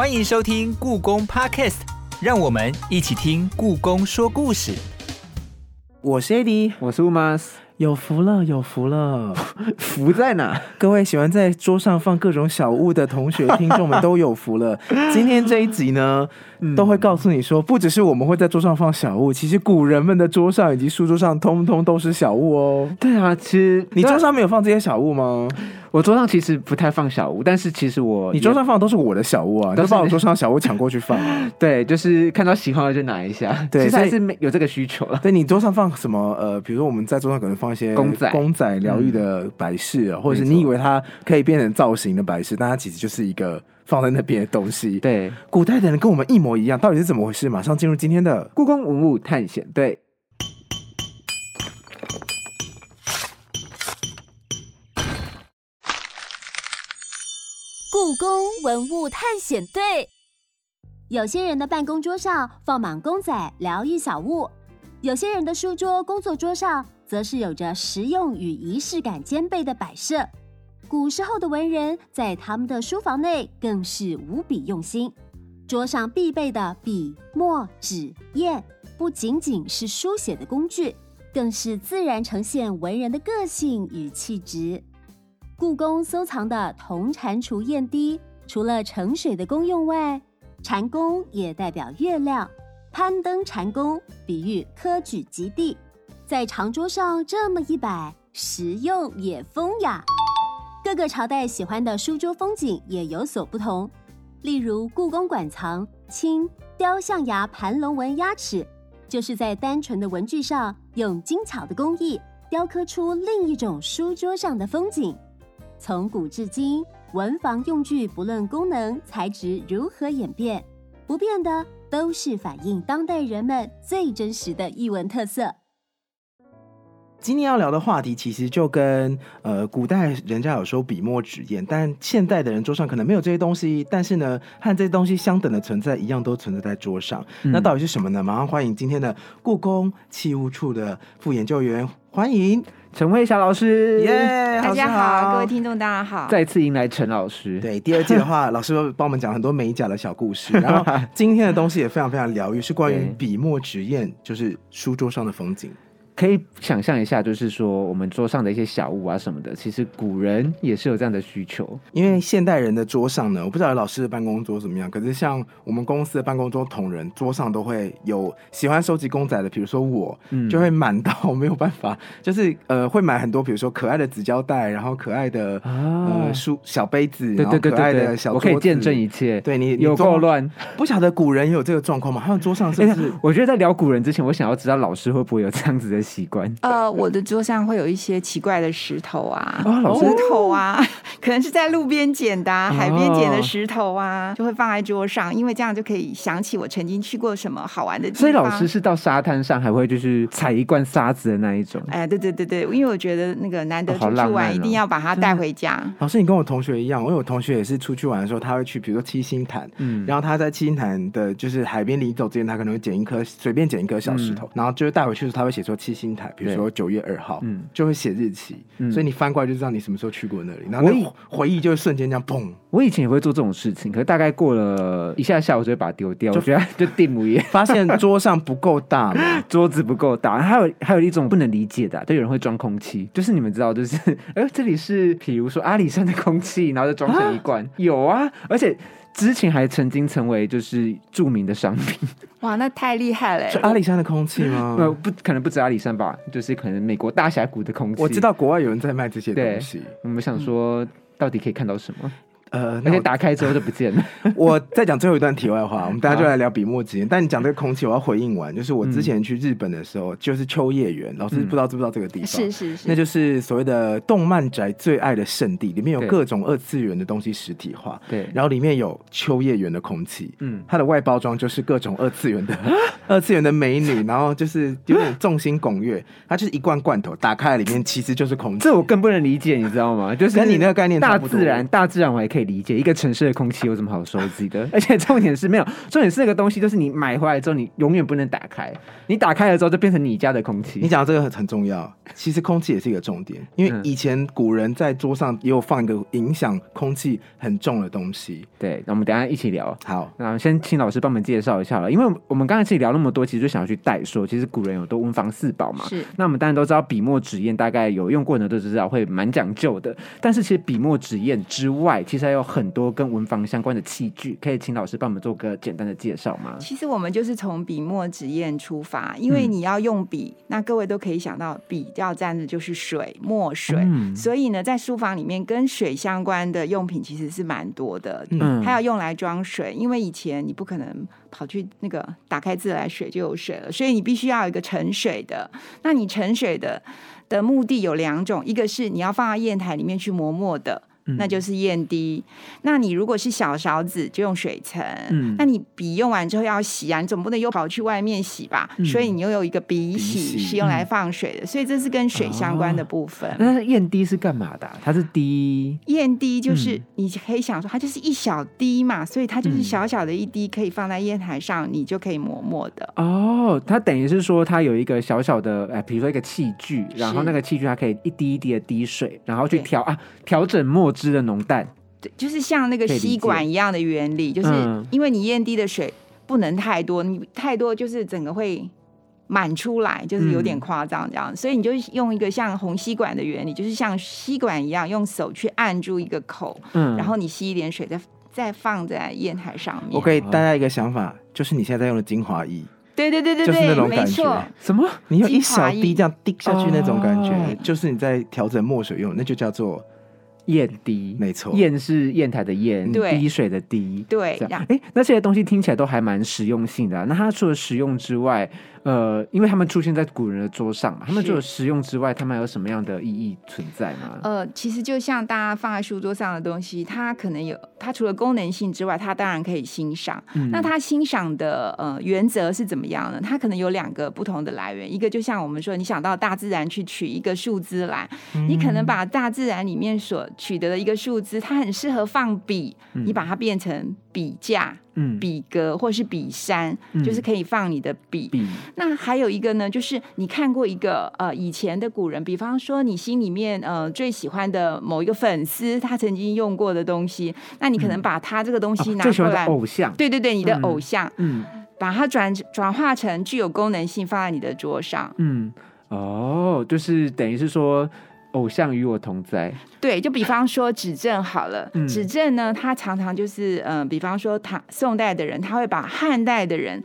欢迎收听故宫 Podcast，让我们一起听故宫说故事。我是 AD，我是 Umas，有福了，有福了！福在哪？各位喜欢在桌上放各种小物的同学、听众们都有福了。今天这一集呢，都会告诉你说，不只是我们会在桌上放小物，其实古人们的桌上以及书桌上，通通都是小物哦。对啊，其实你桌上没有放这些小物吗？我桌上其实不太放小物，但是其实我你桌上放的都是我的小物啊，都都是把我桌上小物抢过去放啊。对，就是看到喜欢的就拿一下，对其实还是没有这个需求了。对你桌上放什么？呃，比如说我们在桌上可能放一些公仔公仔疗愈的摆饰啊，或者是你以为它可以变成造型的摆饰，但它其实就是一个放在那边的东西。，对，古代的人跟我们一模一样，到底是怎么回事？马上进入今天的故宫文物探险队。故宫文物探险队。有些人的办公桌上放满公仔、疗愈小物；有些人的书桌、工作桌上则是有着实用与仪式感兼备的摆设。古时候的文人在他们的书房内更是无比用心，桌上必备的笔、墨、纸、砚，不仅仅是书写的工具，更是自然呈现文人的个性与气质。故宫收藏的铜蟾蜍砚滴，除了盛水的功用外，蟾宫也代表月亮，攀登蟾宫比喻科举及第。在长桌上这么一摆，实用也风雅。各个朝代喜欢的书桌风景也有所不同，例如故宫馆藏青雕象牙盘龙纹鸭齿，就是在单纯的文具上用精巧的工艺雕刻出另一种书桌上的风景。从古至今，文房用具不论功能、材质如何演变，不变的都是反映当代人们最真实的艺文特色。今天要聊的话题，其实就跟呃古代人家有时候笔墨纸砚，但现代的人桌上可能没有这些东西，但是呢，和这些东西相等的存在，一样都存在在桌上。嗯那到底是什么呢？马上欢迎今天的故宫器物处的副研究员，欢迎陈慧霞老师，耶！大家好，各位听众大家好。再次迎来陈老师。对，第二季的话，老师会帮我们讲很多美甲的小故事，然后今天的东西也非常非常疗愈，是关于对笔墨纸砚，就是书桌上的风景。可以想象一下，就是说我们桌上的一些小物啊什么的，其实古人也是有这样的需求。因为现代人的桌上呢，我不知道老师的办公桌怎么样，可是像我们公司的办公桌同仁桌上都会有喜欢收集公仔的，比如说我，嗯就会满到没有办法，就是呃会买很多，比如说可爱的纸胶带，然后可爱的、啊呃书小杯子，对然后对对对对，可爱的小我可以见证一切。对你你有够乱。不晓得古人也有这个状况吗？他们桌上是哎不是？我觉得在聊古人之前，我想要知道老师会不会有这样子的习惯。呃，我的桌上会有一些奇怪的石头啊，哦石头啊，可能是在路边捡的、海边捡的石头啊，就会放在桌上，因为这样就可以想起我曾经去过什么好玩的地方。所以老师，是到沙滩上还会就是踩一罐沙子的那一种。哎，对对对对，因为我觉得那个难得出去玩，一定要把它带回家。老师，你跟我同学一样，我有同学也是出去玩的时候，他会去，比如说七星潭，嗯然后他在七星潭的，就是海边临走之前，他可能会捡一颗随便捡一颗小石头，然后就是带回去的时候，他会写说七星台，比如说九月二号，嗯就会写日期，嗯所以你翻过来就知道你什么时候去过那里，然后那回忆就会瞬间这样砰。我以前也会做这种事情，可是大概过了一下下，我就会把它丢掉。我觉得 就定母耶，发现桌上不够大嘛，桌子不够大。还有还有一种不能理解的、啊，就有人会装空气，就是你们知道，就是 哎，这里是比如说阿里山的空气，然后就装成一罐，有啊，而且。之前还曾经成为就是著名的商品，哇，那太厉害了！是阿里山的空气吗？呃，不可能不止阿里山吧，就是可能美国大峡谷的空气。我知，道国外有人在卖这些东西，我们想说到底可以看到什么，呃，而那我且打开之后就不见了。我再讲最后一段题外话，我们大家就来聊笔墨纸砚。但你讲这个空气，我要回应完，就是我之前去日本的时候，就是秋叶原，老师嗯不知道知不知道这个地方？是是是，那就是所谓的动漫宅最爱的圣地，里面有各种二次元的东西实体化，对，然后里面有秋叶原的空气，嗯，它的外包装就是各种二次元的 二次元的美女，然后就是有点众星拱月，它就是一罐罐头，打开来里面其实就是空气。这我更不能理解，你知道吗？就是跟你那个概念差大自然，大自然我还可可以理解，一个城市的空气有什么好收集的？而且重点是没有，重点是那个东西就是你买回来之后，你永远不能打开，你打开了之后就变成你家的空气。你讲到这个很很重要，其实空气也是一个重点，因为嗯以前古人在桌上也有放一个影响空气很重的东西。对，那我们等一下一起聊。好，那先请老师帮我们介绍一下了，因为我们刚才其实聊那么多，其实就想要去代说，其实古人有多文房四宝嘛。是那我们当然都知道笔墨纸砚，大概有用过的都知道会蛮讲究的。但是其实笔墨纸砚之外，其实还有很多跟文房相关的器具，可以请老师帮我们做个简单的介绍吗？其实我们就是从笔墨纸砚出发，因为嗯你要用笔，那各位都可以想到笔要沾的就是水，墨水。嗯所以呢，在书房里面跟水相关的用品其实是蛮多的，嗯还要用来装水，因为以前你不可能跑去那个打开自来水就有水了，所以你必须要有一个盛水的。那你盛水的的目的有两种，一个是你要放到砚台里面去磨墨的。嗯那就是砚滴。那你如果是小勺子，就用水层。嗯那你笔用完之后要洗啊，你总不能又跑去外面洗吧？嗯所以你又有一个笔洗是用来放水的，所以这是跟水相关的部分。那砚滴是干嘛的啊、它是滴砚滴就是嗯你可以想说，它就是一小滴嘛，所以它就是嗯小小的一滴，可以放在砚台上，你就可以磨墨的。哦，它等于是说它有一个小小的，哎，比如说一个器具，然后那个器具它可以一滴一滴的滴水，然后去调啊调整墨汁的浓淡。对，就是像那个吸管一样的原理，就是嗯因为你砚滴的水不能太多，你太多就是整个会满出来，就是有点嗯夸张这样，所以你就用一个像红吸管的原理，就是像吸管一样，用手去按住一个口，嗯，然后你吸一点水，再再放在砚台上面。我给大家一个想法，就是你现在在用的精华液，对对对对就是那，种感没错觉。什么？你用一小滴这样滴下去那种感觉，哦就是你在调整墨水用，那就叫做砚滴，没错。砚是砚台的砚，对滴水的滴。对这样让哎，那这些东西听起来都还蛮实用性的啊、那它除了实用之外，呃，因为他们出现在古人的桌上嘛，他们是除了实用之外，他们还有什么样的意义存在吗？呃，其实就像大家放在书桌上的东西，它可能有，它除了功能性之外，它当然可以欣赏。嗯那它欣赏的呃原则是怎么样呢？它可能有两个不同的来源，一个就像我们说，你想到大自然去取一个树枝来，你可能把大自然里面所取得的一个树枝，它很适合放笔，你把它变成笔架、嗯，笔格或是笔山，嗯。就是可以放你的笔。笔，那还有一个呢，就是你看过一个呃以前的古人，比方说你心里面呃最喜欢的某一个粉丝，他曾经用过的东西，那你可能把他这个东西拿哦最喜欢的过来，偶像。对对对，你的嗯偶像，嗯。把它转转化成具有功能性，放在你的桌上。嗯，哦，就是等于是说，偶像与我同在。对，就比方说指正好了，嗯指正呢，他常常就是呃，比方说唐宋代的人，他会把汉代的人。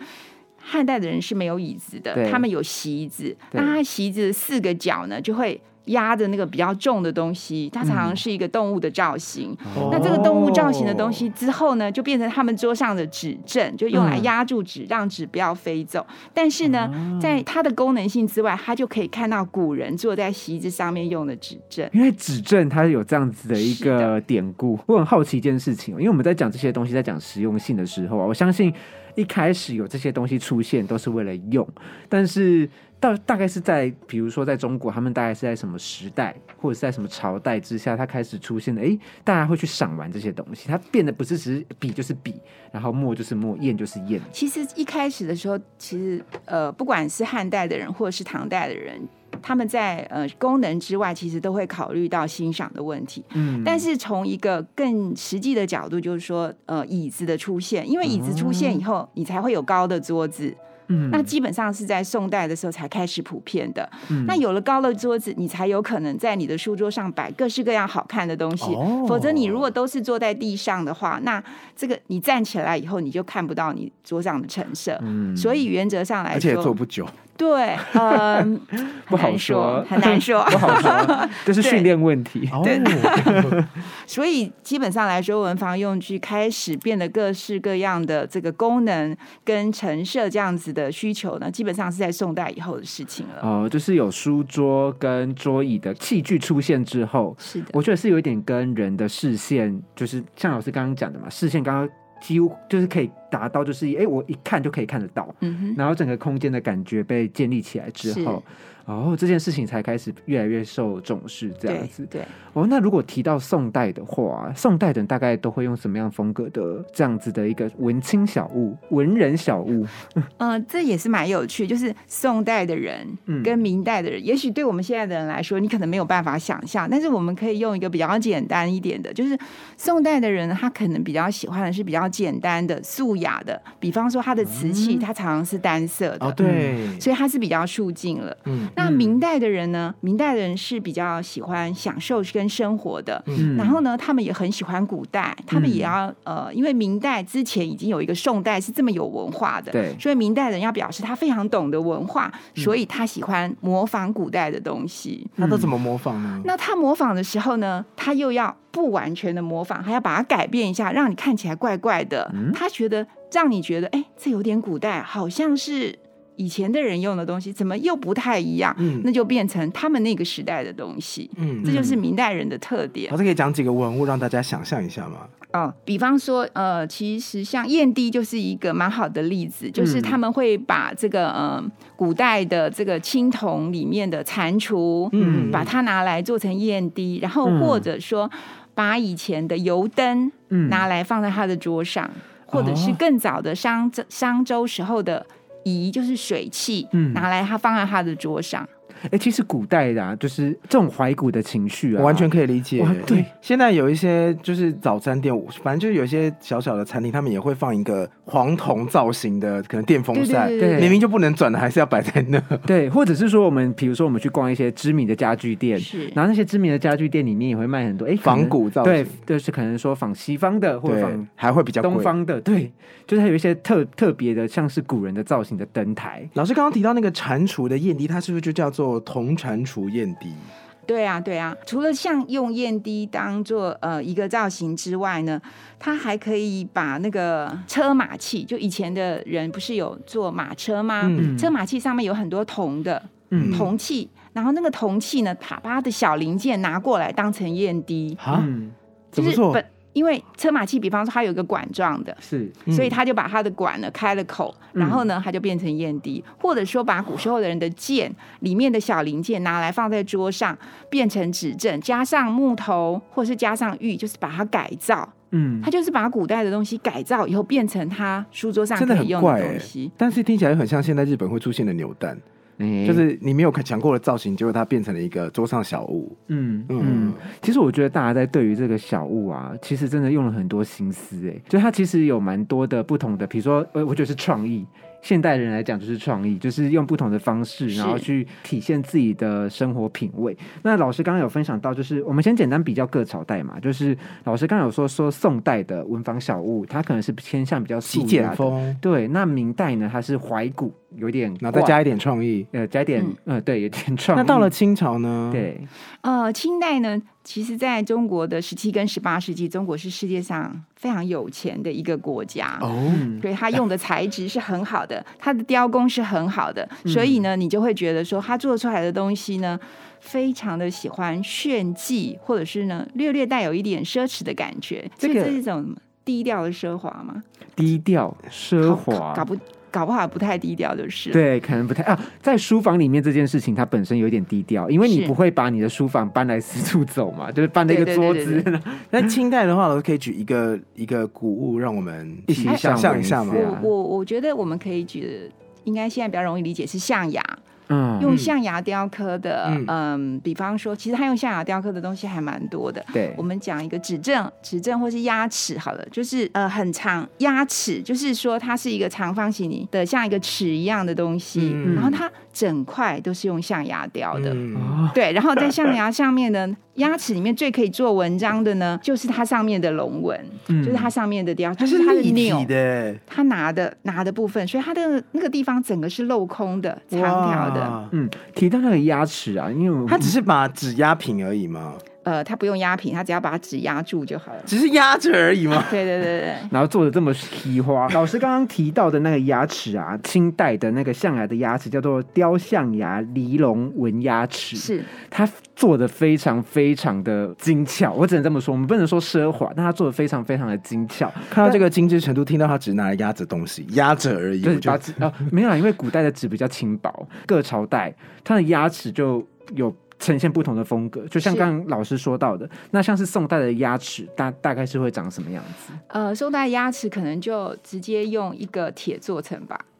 汉代的人是没有椅子的，他们有席子。那他席子的四个角呢，就会压着那个比较重的东西，它常常是一个动物的造型。哦那这个动物造型的东西之后呢，就变成他们桌上的指针，就用来嗯压住纸，让纸不要飞走。但是呢，哦在它的功能性之外，它就可以看到古人坐在席子上面用的指针。因为指针它有这样子的一个典故，我很好奇一件事情哦，因为我们在讲这些东西，在讲实用性的时候啊，我相信一开始有这些东西出现都是为了用，但是到大概是在比如说在中国，他们大概是在什么时代或者是在什么朝代之下，它开始出现的，诶，大家会去赏玩这些东西，它变得不是只是笔就是笔，然后墨就是墨，砚就是砚，其实一开始的时候，其实呃，不管是汉代的人或者是唐代的人，他们在呃功能之外，其实都会考虑到欣赏的问题。嗯但是从一个更实际的角度，就是说，呃，椅子的出现，因为椅子出现以后，你才会有高的桌子。嗯那基本上是在宋代的时候才开始普遍的。嗯那有了高的桌子，你才有可能在你的书桌上摆各式各样好看的东西。哦否则，你如果都是坐在地上的话，那这个你站起来以后，你就看不到你桌上的陈设。嗯所以原则上来而且坐说，不久。对，嗯，不好说很难说。不好说，这是训练问题。对，所以基本上来说，文房用具开始变得各式各样的这个功能跟陈设这样子的需求呢，基本上是在宋代以后的事情了。哦，就是有书桌跟桌椅的器具出现之后，是的，我觉得是有一点跟人的视线，就是像老师刚刚讲的嘛，视线刚刚几乎就是可以达到，就是哎，诶我一看就可以看得到，嗯哼，然后整个空间的感觉被建立起来之后，哦，这件事情才开始越来越受重视，这样子。对。哦，那如果提到宋代的话，宋代的人大概都会用什么样风格的这样子的一个文青小物、文人小物？呃，这也是蛮有趣，就是宋代的人嗯跟明代的人，也许对我们现在的人来说，你可能没有办法想象，但是我们可以用一个比较简单一点的，就是宋代的人，他可能比较喜欢的是比较简单的、素雅的，比方说他的瓷器，它常常是单色的，哦，对，所以它是比较素净了。嗯那明代的人呢？明代的人是比较喜欢享受跟生活的，嗯然后呢，他们也很喜欢古代，他们也要、呃，因为明代之前已经有一个宋代是这么有文化的，对所以明代人要表示他非常懂得文化，所以他喜欢模仿古代的东西。他都怎么模仿呢？那他模仿的时候呢，他又要不完全的模仿，还要把它改变一下，让你看起来怪怪的。他觉得让你觉得，哎，这有点古代，好像是以前的人用的东西，怎么又不太一样？嗯那就变成他们那个时代的东西。嗯这就是明代人的特点老师可以讲几个文物让大家想象一下吗？哦。比方说，呃，其实像燕滴就是一个蛮好的例子，就是他们会把这个呃古代的这个青铜里面的蟾蜍，嗯把它拿来做成燕滴，然后嗯或者说把以前的油灯嗯拿来放在他的桌上，或者是哦更早的商周商周时候的仪，就是水器，嗯拿来他放在他的桌上。哎、其实古代的啊，就是这种怀古的情绪啊，我完全可以理解。对，现在有一些就是早餐店，反正就是有一些小小的餐厅，他们也会放一个黄铜造型的，可能电风扇，对对对明明就不能转的，还是要摆在那。对，或者是说我们比如说我们去逛一些知名的家具店，是然后那些知名的家具店里面也会卖很多哎仿古造型对，就是可能说仿西方的或者仿，还会比较东。方的，对，就是它有一些特特别的，像是古人的造型的灯台。老师刚刚提到那个蟾蜍的燕滴，它是不是就叫做铜蟾蜍燕滴？对啊，对啊，除了像用燕滴当做呃一个造型之外呢，它还可以把那个车马器，就以前的人不是有坐马车吗？嗯。车马器上面有很多铜的嗯。铜器，然后那个铜器呢，把把它的小零件拿过来当成燕滴，啊，嗯，就是怎么做？本因为车马器，比方说它有一个管状的。是，所以他就把他的管呢开了口，嗯然后呢，它就变成燕滴，或者说把古时候的人的剑里面的小零件拿来放在桌上，变成指正，加上木头或是加上玉，就是把它改造。嗯他，就是把古代的东西改造以后，变成他书桌上真的可以用很怪哎的东西。，但是听起来很像现在日本会出现的扭蛋，哎就是你没有想过的造型，结果它变成了一个桌上小物。嗯嗯嗯，其实我觉得大家在对于这个小物啊，其实真的用了很多心思哎，就它其实有蛮多的不同的，比如说呃，我觉得是创意。现代人来讲就是创意，就是用不同的方式，然后去体现自己的生活品味。那老师刚刚有分享到，就是我们先简单比较各朝代嘛，就是老师刚刚有说说宋代的文房小物，它可能是偏向比较极素简风，对。那明代呢，它是怀古，有点怪然后再加一点创意。呃加一点嗯呃对，有点创意。那到了清朝呢？，对，呃，清代呢，其实在中国的十七跟十八世纪，中国是世界上非常有钱的一个国家。哦，嗯所以它用的材质是很好的，它的雕工是很好的，所以呢，你就会觉得说，它做出来的东西呢，非常的喜欢炫技，或者是呢，略略带有一点奢侈的感觉。这个所以这是一种低调的奢华吗？低调奢搞华，搞不搞不好不太低调就是。对，可能不太啊。在书房里面这件事情，它本身有点低调，因为你不会把你的书房搬来四处走嘛，就是搬那个桌子。那清代的话，老师可以举一个一个古物，让我们一起想象一下吗我我我觉得我们可以举，应该现在比较容易理解是象牙。嗯，用象牙雕刻的，嗯。嗯比方说，其实他用象牙雕刻的东西还蛮多的。对。我，们讲一个指正，指正或是鸭齿好了，就是呃很长鸭齿，就是说它是一个长方形的，像一个齿一样的东西，嗯。然后它整块都是用象牙雕的。嗯。哦，对，然后在象牙上面呢，鸭齿里面最可以做文章的呢，就是它上面的龙纹，嗯。就是它上面的雕，它就是它的立钮体，的，它拿的拿的部分，所以它的那个地方整个是镂空的、长条的。哇。嗯，提到那个牙齿啊，因为我它只是把纸压平而已嘛。呃，他不用压平，他只要把纸压住就好了。只是压着而已嘛。对对对对，然后做的这么稀花。老师刚刚提到的那个牙齿啊，清代的那个象牙的牙齿叫做雕象牙梨龙纹牙齿，是它做的非常非常的精巧，我只能这么说，我们不能说奢华，但它做的非常非常的精巧。看到这个精致程度，听到他只是拿来压着东西，压着而已，就是我就把纸哦，没有啦，因为古代的纸比较轻薄，各朝代它的牙齿就有。呈现不同的风格，就像是刚刚老师说到的，那像是宋代的牙齿，大大概是会长什么样子？呃，宋代牙齿可能就直接用一个铁做成吧，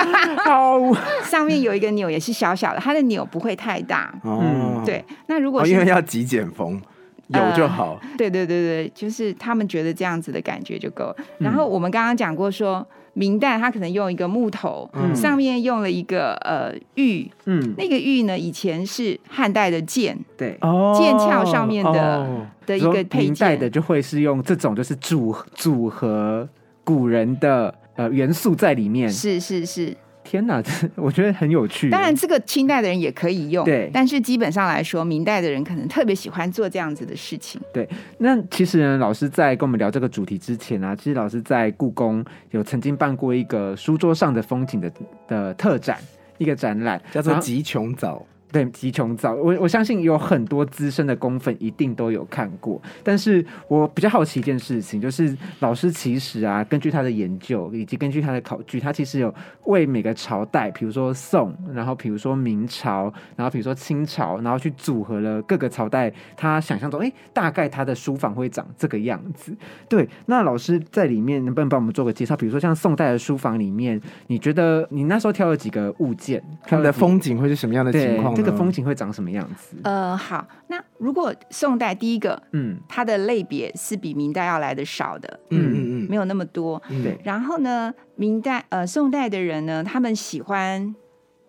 好，上面有一个钮也是小小的，它的钮不会太大。哦，对，那如果因为要极简风，有就好。对对对对，就是他们觉得这样子的感觉就够了。然后我们刚刚讲过说，明代他可能用一个木头，嗯上面用了一个呃玉，嗯，那个玉呢以前是汉代的剑对。哦剑鞘上面的哦的一个配明代的。就会是用这种就是组组合古人的呃元素在里面。是是是，天哪，这 我觉得很有趣。当然这个清代的人也可以用，对但是基本上来说，明代的人可能特别喜欢做这样子的事情。对那其实呢，老师在跟我们聊这个主题之前啊，其实老师在故宫有曾经办过一个书桌上的风景的的特展，一个展览，叫做极穷藻。对，极穷藻，我我相信有很多资深的工粉一定都有看过。但是我比较好奇一件事情，就是老师其实啊，根据他的研究以及根据他的考据，他其实有为每个朝代，比如说宋，然后比如说明朝，然后比如说清朝，然后去组合了各个朝代，他想象中，哎，大概他的书房会长这个样子。对，那老师在里面能不能帮我们做个介绍？比如说像宋代的书房里面，你觉得你那时候挑了几个物件？他们的风景会是什么样的情况呢？这个风景会长什么样子？呃，好，那如果宋代第一个，嗯，它的类别是比明代要来的少的，嗯嗯嗯，没有那么多。嗯对然后呢，明代呃宋代的人呢，他们喜欢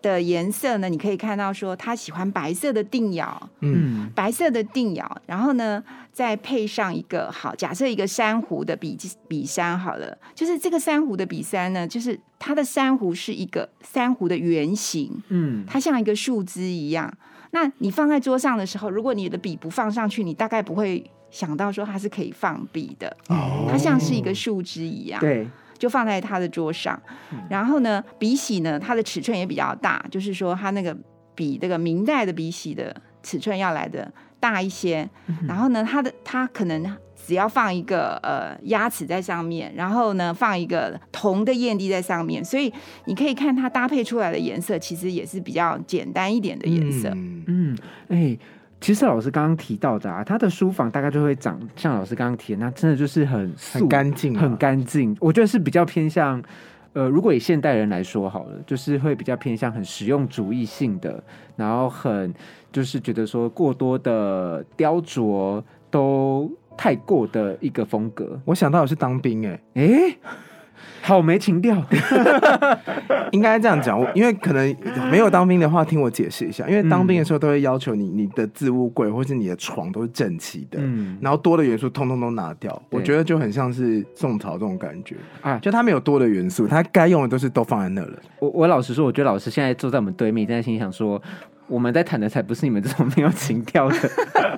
的颜色呢，你可以看到说他喜欢白色的定窑，嗯嗯白色的定窑，然后呢再配上一个好，假设一个珊瑚的笔笔山好了，就是这个珊瑚的笔山呢，就是它的珊瑚是一个珊瑚的圆形，嗯，它像一个树枝一样。那你放在桌上的时候，如果你的笔不放上去，你大概不会想到说它是可以放笔的。哦它像是一个树枝一样，对，就放在他的桌上。然后呢，笔洗呢，它的尺寸也比较大，就是说它那个比这个明代的笔洗的尺寸要来的大一些。然后呢，它的它可能只要放一个呃鸭齿在上面，然后呢放一个铜的艳滴在上面，所以你可以看它搭配出来的颜色，其实也是比较简单一点的颜色。嗯嗯，哎、其实老师刚刚提到的啊，他的书房大概就会长像老师刚刚提的，那真的就是很很干净啊很干净。我觉得是比较偏向，呃，如果以现代人来说好了，就是会比较偏向很实用主义性的，然后很就是觉得说过多的雕琢都太过的一个风格。我想到我是当兵哎、哎、好没情调。应该这样讲，我因为可能没有当兵的话，听我解释一下。因为当兵的时候都会要求你，你的置物柜或是你的床都是整齐的，嗯然后多的元素通通都拿掉。我觉得就很像是宋朝这种感觉啊就他没有多的元素，他该用的都是都放在那了。我我老实说，我觉得老师现在坐在我们对面，正在心里想说，我们在谈的才不是你们这种没有情调的、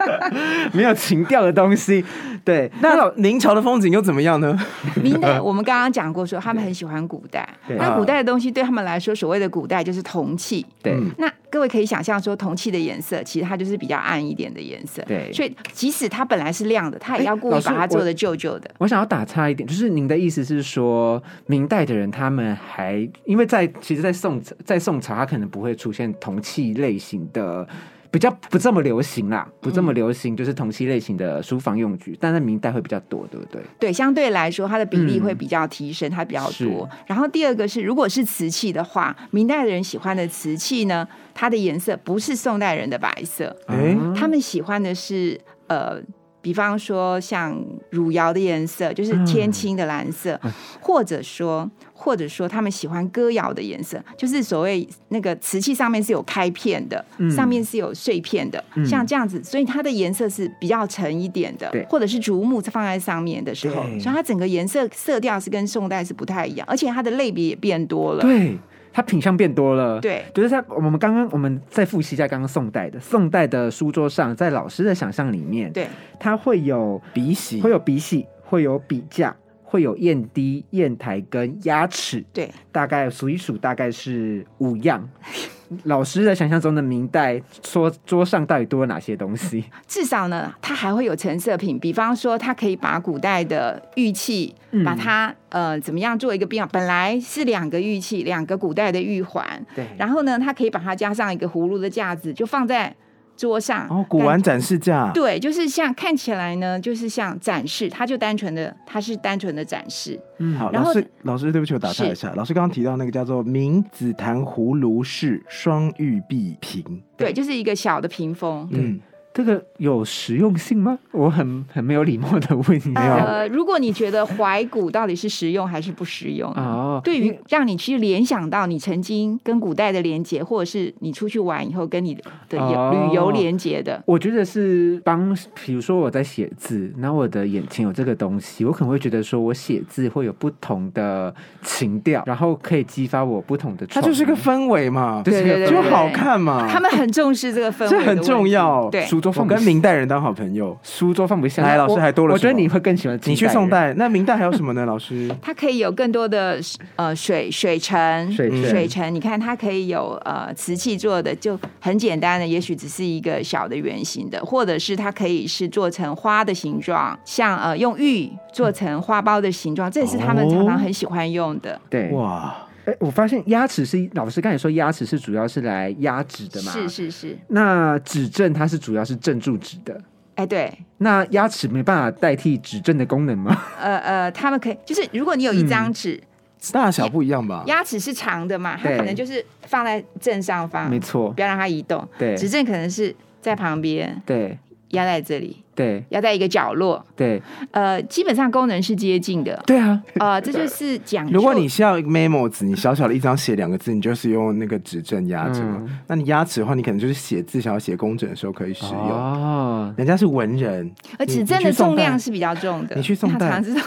没有情调的东西。对，那老明朝的风景又怎么样呢？明代我们刚刚讲过说，他们很喜欢古代，对那古代的东西对他们来说，所谓的古代就是铜器。对，嗯那各位可以想象说，铜器的颜色其实它就是比较暗一点的颜色。对所以即使它本来是亮的，它也要故意把它做的旧旧的。我想要打岔一点，就是您的意思是说，明代的人他们还因为在其实，在宋在宋朝，他可能不会出现铜器类型的。比较不这么流行啦，不这么流行，就是同期类型的书房用具，但在明代会比较多，对不对？对，相对来说，它的比例嗯会比较提升，它比较多。然后第二个是，如果是瓷器的话，明代的人喜欢的瓷器呢，它的颜色不是宋代人的白色，哎啊他们喜欢的是呃，比方说像汝窑的颜色，就是嗯天青的蓝色，或者说或者说他们喜欢歌窑的颜色，就是所谓那个瓷器上面是有开片的，嗯上面是有碎片的，嗯像这样子，所以它的颜色是比较沉一点的对，或者是竹木放在上面的时候，所以它整个颜色色调是跟宋代是不太一样，而且它的类别也变多了。对，它品相变多了。。对，就是在我们刚刚我们再复习一下刚刚宋代的宋代的书桌上，在老师的想象里面，对，它会有鼻息会有笔洗，会有笔架，会有砚滴、砚台跟鸭齿，对，大概数一数，大概是五样。老师的想象中的明代桌桌上到底多了哪些东西？至少呢，它还会有成色品，比方说，它可以把古代的玉器，嗯把它呃怎么样做一个变化？本来是两个玉器，两个古代的玉环，对然后呢，它可以把它加上一个葫芦的架子，就放在桌上。哦，古玩展示架，对，就是像看起来呢，就是像展示，它就单纯的，它是单纯的展示。嗯好，老师，老师，对不起，我打岔一下。老师刚刚提到那个叫做明紫檀葫芦式双玉璧瓶，对，就是一个小的屏风。嗯，这个有实用性吗？我很很没有礼貌的问你。呃，如果你觉得怀古到底是实用还是不实用，哦，对于让你去联想到你曾经跟古代的连接，或者是你出去玩以后跟你的旅游连接的，我觉得是帮，比如说我在写字，那我的眼前有这个东西，我可能会觉得说我写字会有不同的情调，然后可以激发我不同的。它就是个氛围嘛，对对对就好看嘛，他们很重视这个氛围，这很重。要。对书桌放不下我跟明代人当好朋友。书桌放不下。来老师还多了我觉得你会更喜欢你去宋宋代，那明代还有什么呢？老师，它可以有更多的呃水水沉嗯水沉水沉，你看它可以有呃瓷器做的，就很简单的，也许只是一个小的圆形的，或者是它可以是做成花的形状，像呃用玉做成花苞的形状，这也是他们常常很喜欢用的。对。哇，哎，我发现牙齿是老师刚才说牙齿是主要是来压纸的嘛？是。是是，那指正它是主要是镇住纸的。哎对，那牙齿没办法代替指正的功能吗？呃呃，他们可以就是如果你有一张纸，大小不一样吧？牙齿是长的嘛，它可能就是放在正上方，没错不，要让它移动。对指正可能是在旁边对压在这里，对压在一个角落。对呃，基本上功能是接近的。对啊！呃，这就是讲究。如果你需要 memo 纸，你小小的一张写两个字，你就是用那个指正压着嘛。嗯那你压纸的话，你可能就是写字，想要写工整的时候可以使用。哦，人家是文人，而指正的重量是比较重的，你去宋代它常知道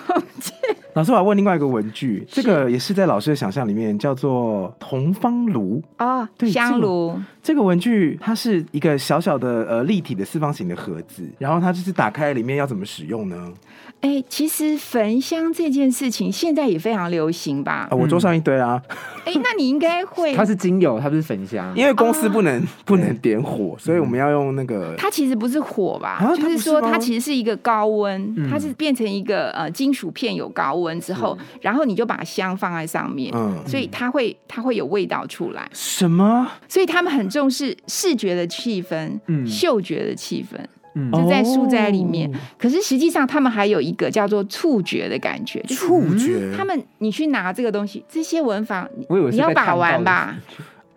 老师，我要问另外一个文具，这个也是在老师的想象里面叫做同方炉。哦，对香炉。这个文具它是一个小小的呃立体的四方形的盒子，然后它就是打开里面要怎么使用呢？哎，其实焚香这件事情现在也非常流行吧啊，？我桌上一堆啊，哎，那你应该会它。是精油，它不是焚香。因为公司不能、不能点火，所以我们要用那个它其实不是火吧？啊它就是说它其实是一个高温，嗯它是变成一个呃金属片有高温之后，然后你就把香放在上面，嗯所以它会它会有味道出来。什么所以他们很重视视觉的气氛，嗯嗅觉的气氛，嗯。就在书斋里面。哦。可是实际上，他们还有一个叫做触觉的感觉，就是触觉，他们你去拿这个东西，这些文法你要把玩吧，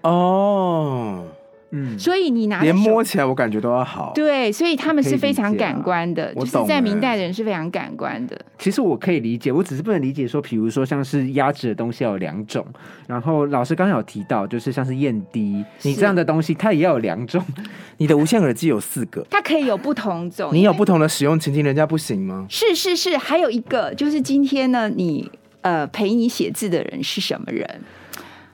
哦，嗯，所以你拿连摸起来我感觉都要好。对，所以他们是非常感官的，就是在明代的人是非常感官的。其实我可以理解，我只是不能理解说，比如说像是压制的东西要有两种，然后老师刚刚有提到，就是像是燕滴，你这样的东西它也要有两种。你的无线耳机有四个，它可以有不同种，你有不同的使用情境，人家不行吗？是是是，还有一个就是今天呢，你呃陪你写字的人是什么人？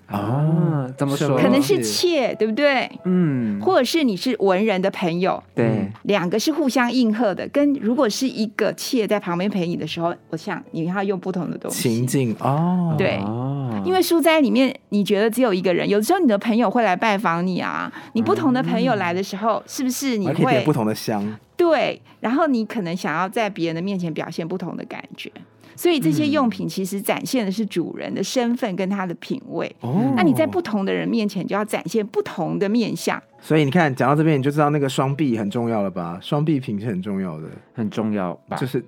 啊，怎么说？可能是是妾，对不对？嗯，或者是你是文人的朋友，对，两个是互相应和的。跟如果是一个妾在旁边陪你的时候，我想你要用不同的东西。情境哦，对哦，因为书斋里面，你觉得只有一个人，有时候你的朋友会来拜访你啊。你不同的朋友来的时候，是不是你会不同的香。对？然后你可能想要在别人的面前表现不同的感觉，所以这些用品其实展现的是主人的身份跟他的品味。哦那你在不同的人面前，就要展现不同的面相。所以你看，讲到这边你就知道那个双臂很重要了吧？双臂瓶是很重要的，很重要吧？就是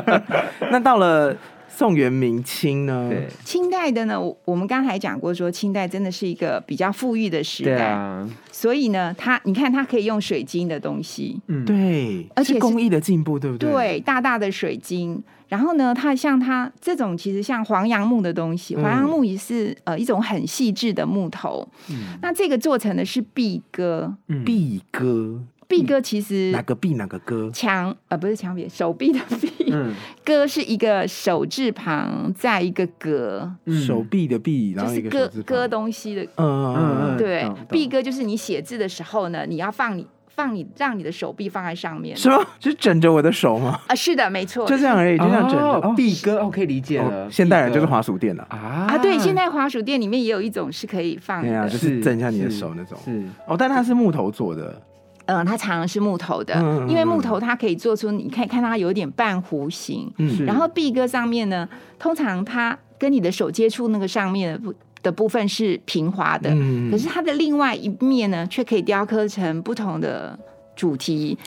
那到了宋元明清呢？对，清代的呢，我我们刚才讲过说，清代真的是一个比较富裕的时代，啊，所以呢，它你看它可以用水晶的东西，嗯，对，而且工艺的进步，对不对？对，大大的水晶。然后呢，它像它这种其实像黄杨木的东西，嗯黄杨木也是呃一种很细致的木头。嗯那这个做成的是壁鸽，嗯臂鸽，壁鸽其实哪个臂哪个鸽？墙呃不是墙壁，手臂的臂，嗯歌是一个手字旁，再一个格，嗯手臂的臂，然后一个就是割割东西的。嗯嗯嗯嗯对懂懂，臂哥就是你写字的时候呢，你要放你放你让你的手臂放在上面。什么？是枕着我的手吗？啊，是的，没错。就这样而已，就这样枕着。哦哦，B 哥哦，可以理解哦了。现代人就是滑鼠垫了。啊啊，对，现在滑鼠垫里面也有一种是可以放对啊，的，就是枕一下你的手那种。是哦，但它是木头做的。嗯，它常常是木头的，因为木头它可以做出，你可以看它有一点半弧形，嗯然后臂哥上面呢，通常它跟你的手接触那个上面的部的部分是平滑的，嗯可是它的另外一面呢，却可以雕刻成不同的主题。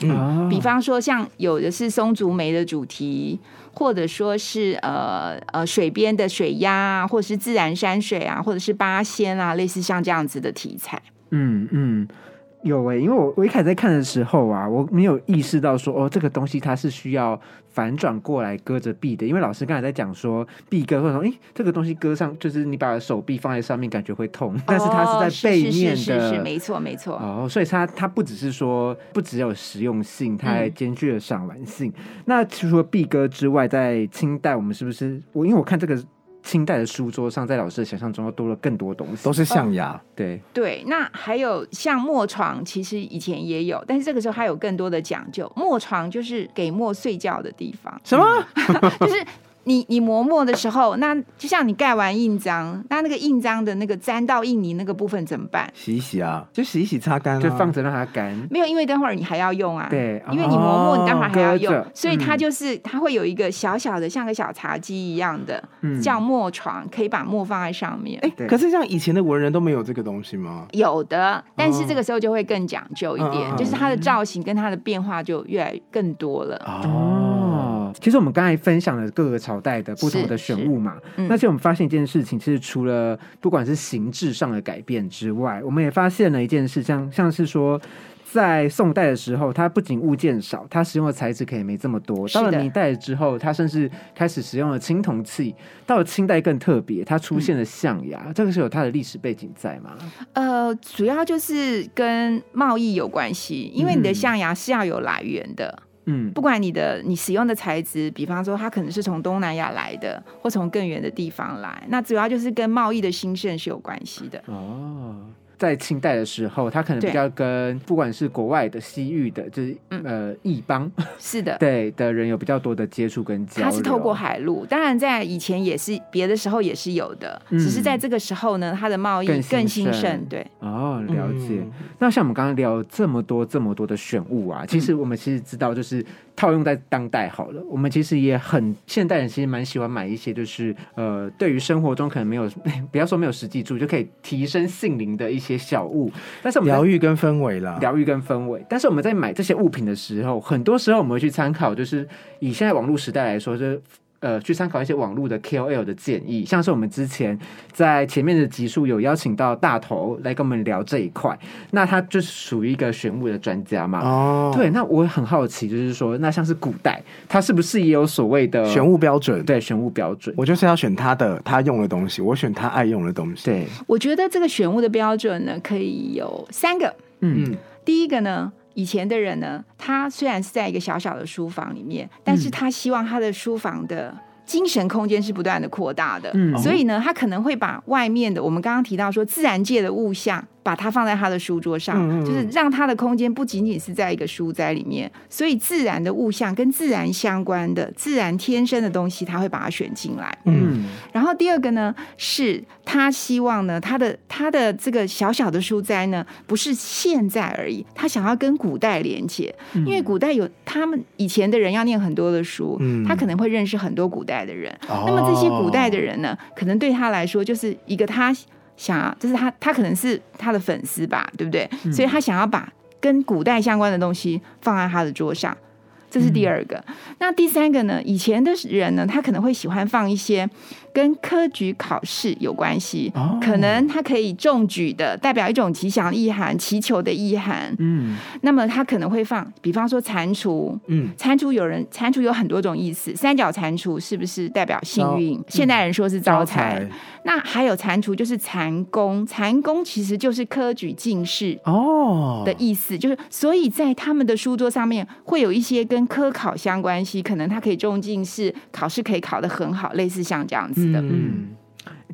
比方说，像有的是松竹梅的主题，或者说是呃呃水边的水鸭啊，或者是自然山水啊，或者是八仙啊，类似像这样子的题材。嗯嗯。有诶、因为我我一开始在看的时候啊，我没有意识到说哦，这个东西它是需要反转过来搁着臂的，因为老师刚才在讲说臂搁会说，诶、这个东西搁上就是你把手臂放在上面感觉会痛，但是它哦是在背面的，是是是是没错没错。哦，所以它它不只是说不只有实用性，它还嗯兼具了赏玩性。那除了臂哥之外，在清代我们是不是我因为我看这个清代的书桌上，在老师的想象中又多了更多东西，都是象牙。对，对，那还有像磨床，其实以前也有，但是这个时候它有更多的讲究。磨床就是给墨睡觉的地方，什么？就是你你磨墨的时候，那就像你盖完印章，那那个印章的那个沾到印泥那个部分怎么办？洗一洗啊，就洗一洗，擦干啊。就放着让它干。没有，因为等会儿你还要用啊。对因为你磨墨，你待会儿还要用，所以它嗯就是它会有一个小小的像个小茶几一样的，嗯叫墨床，可以把墨放在上面。哎、对可是像以前的文人都没有这个东西吗？有的，但是这个时候就会更讲究一点，就是它的造型跟它的变化就越来更多了。哦，其实我们刚才分享了各个朝代的不同的选物嘛，嗯那其实我们发现一件事情，其实除了不管是形制上的改变之外，我们也发现了一件事，像像是说。在宋代的时候，它不仅物件少，它使用的材质可以没这么多。到了明代之后，它甚至开始使用了青铜器。到了清代更特别，它出现了象牙，这个是有它的历史背景在吗？呃，主要就是跟贸易有关系，因为你的嗯象牙是要有来源的，嗯，不管你的你使用的材质，比方说它可能是从东南亚来的，或从更远的地方来，那主要就是跟贸易的兴盛是有关系的。哦，在清代的时候，他可能比较跟不管是国外的西域的，就是、嗯呃异邦 是的。对的人有比较多的接触跟交流。它是透过海路，当然在以前也是别的时候也是有的，嗯只是在这个时候呢，它的贸易更兴盛盛。对，哦，了解。嗯那像我们刚刚聊这么多这么多的选物啊，其实我们其实知道，就是套用在当代好了。我们其实也很现代人其实蛮喜欢买一些，就是呃，对于生活中可能没有，不要说没有实际住，就可以提升性灵的一些小物。但是我们疗愈跟氛围啦。疗愈跟氛围。但是我们在买这些物品的时候，很多时候我们会去参考，就是以现在网络时代来说，就是。呃，去参考一些网络的 KOL 的建议，像是我们之前在前面的集数有邀请到大头来跟我们聊这一块，那他就是属于一个选物的专家嘛。哦，对，那我很好奇，就是说，那像是古代，他是不是也有所谓的选物标准。对选物标准？我就是要选他的他用的东西，我选他爱用的东西。，对，我觉得这个选物的标准呢，可以有三个。嗯嗯，第一个呢，以前的人呢，他虽然是在一个小小的书房里面，但是他希望他的书房的精神空间是不断的扩大的，嗯。所以呢，他可能会把外面的我们刚刚提到说自然界的物象，把它放在他的书桌上，嗯嗯嗯。就是让他的空间不仅仅是在一个书斋里面，所以自然的物象跟自然相关的、自然天生的东西，他会把它选进来。嗯，然后第二个呢，是他希望呢，他的他的这个小小的书斋呢，不是现在而已，他想要跟古代连接，因为古代有他们以前的人要念很多的书，嗯。他可能会认识很多古代的人。哦。那么这些古代的人呢，可能对他来说就是一个他想要，就是他他可能是他的粉丝吧，对不对？所以他想要把跟古代相关的东西放在他的桌上。这是第二个，那第三个呢？以前的人呢，他可能会喜欢放一些跟科举考试有关系，哦可能他可以中举的，代表一种吉祥意涵、祈求的意涵。嗯那么他可能会放，比方说蟾蜍，嗯，蟾蜍有人蟾蜍有很多种意思，三角蟾蜍是不是代表幸运？现代人说是招财。那还有蟾蜍就是蟾宫，蟾宫其实就是科举进士哦的意思，就是所以在他们的书桌上面会有一些跟跟科考相关系，可能他可以中进士，考试可以考得很好，类似像这样子的。嗯，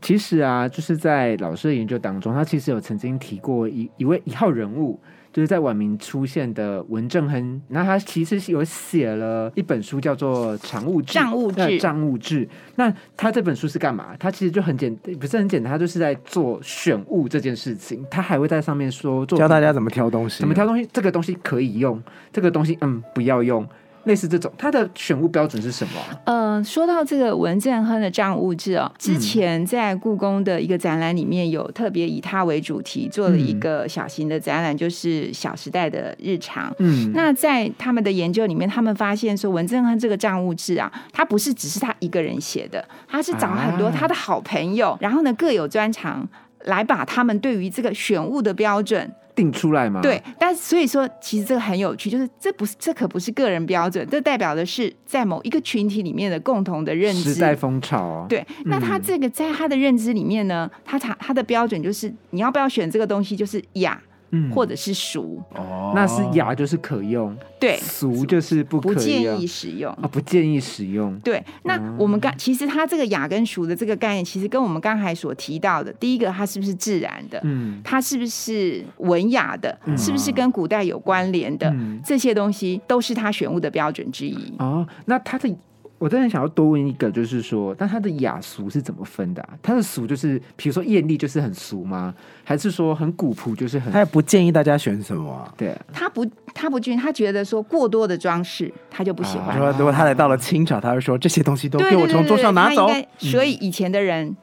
其实啊，就是在老师的研究当中，他其实有曾经提过一一位一号人物，就是在晚明出现的文正亨。那他其实是有写了一本书，叫做《常务志》。账务志呃账务志。那他这本书是干嘛？他其实就很简，不是很简单，他就是在做选物这件事情。他还会在上面说做教大家怎么挑东西，怎么挑东西，这个东西可以用，这个东西嗯不要用，类似这种。他的选物标准是什么啊？呃，说到这个文正亨的账务志哦，之前在故宫的一个展览里面有特别以他为主题做了一个小型的展览，就是《小时代的日常》。嗯，那在他们的研究里面，他们发现说文正亨这个账务志啊，他不是只是他一个人写的，他是找很多啊他的好朋友，然后呢各有专长。来把他们对于这个选物的标准定出来吗？对，但所以说，其实这个很有趣，就是这不是这可不是个人标准，这代表的是在某一个群体里面的共同的认知。时代风潮哦。对，那他这个在他的认知里面呢，他他他的标准就是你要不要选这个东西，就是雅嗯。或者是熟，哦。那是雅就是可用，对，俗就是不可不建议使用。啊，不建议使用。对，那我们刚其实它这个雅跟熟的这个概念，其实跟我们刚才所提到的，第一个它是不是自然的，嗯。它是不是文雅的，是不是跟古代有关联的，嗯。这些东西都是他选物的标准之一。哦，那它的。我真的想要多问一个，就是说，那他的雅俗是怎么分的、啊？他的俗就是，比如说艳丽就是很俗吗？还是说很古朴就是很他也不建议大家选什么啊。对啊？他不，他不均，他觉得说过多的装饰他就不喜欢。说如果他来到了清朝，他会说这些东西都给我从桌上拿走。所以以前的人。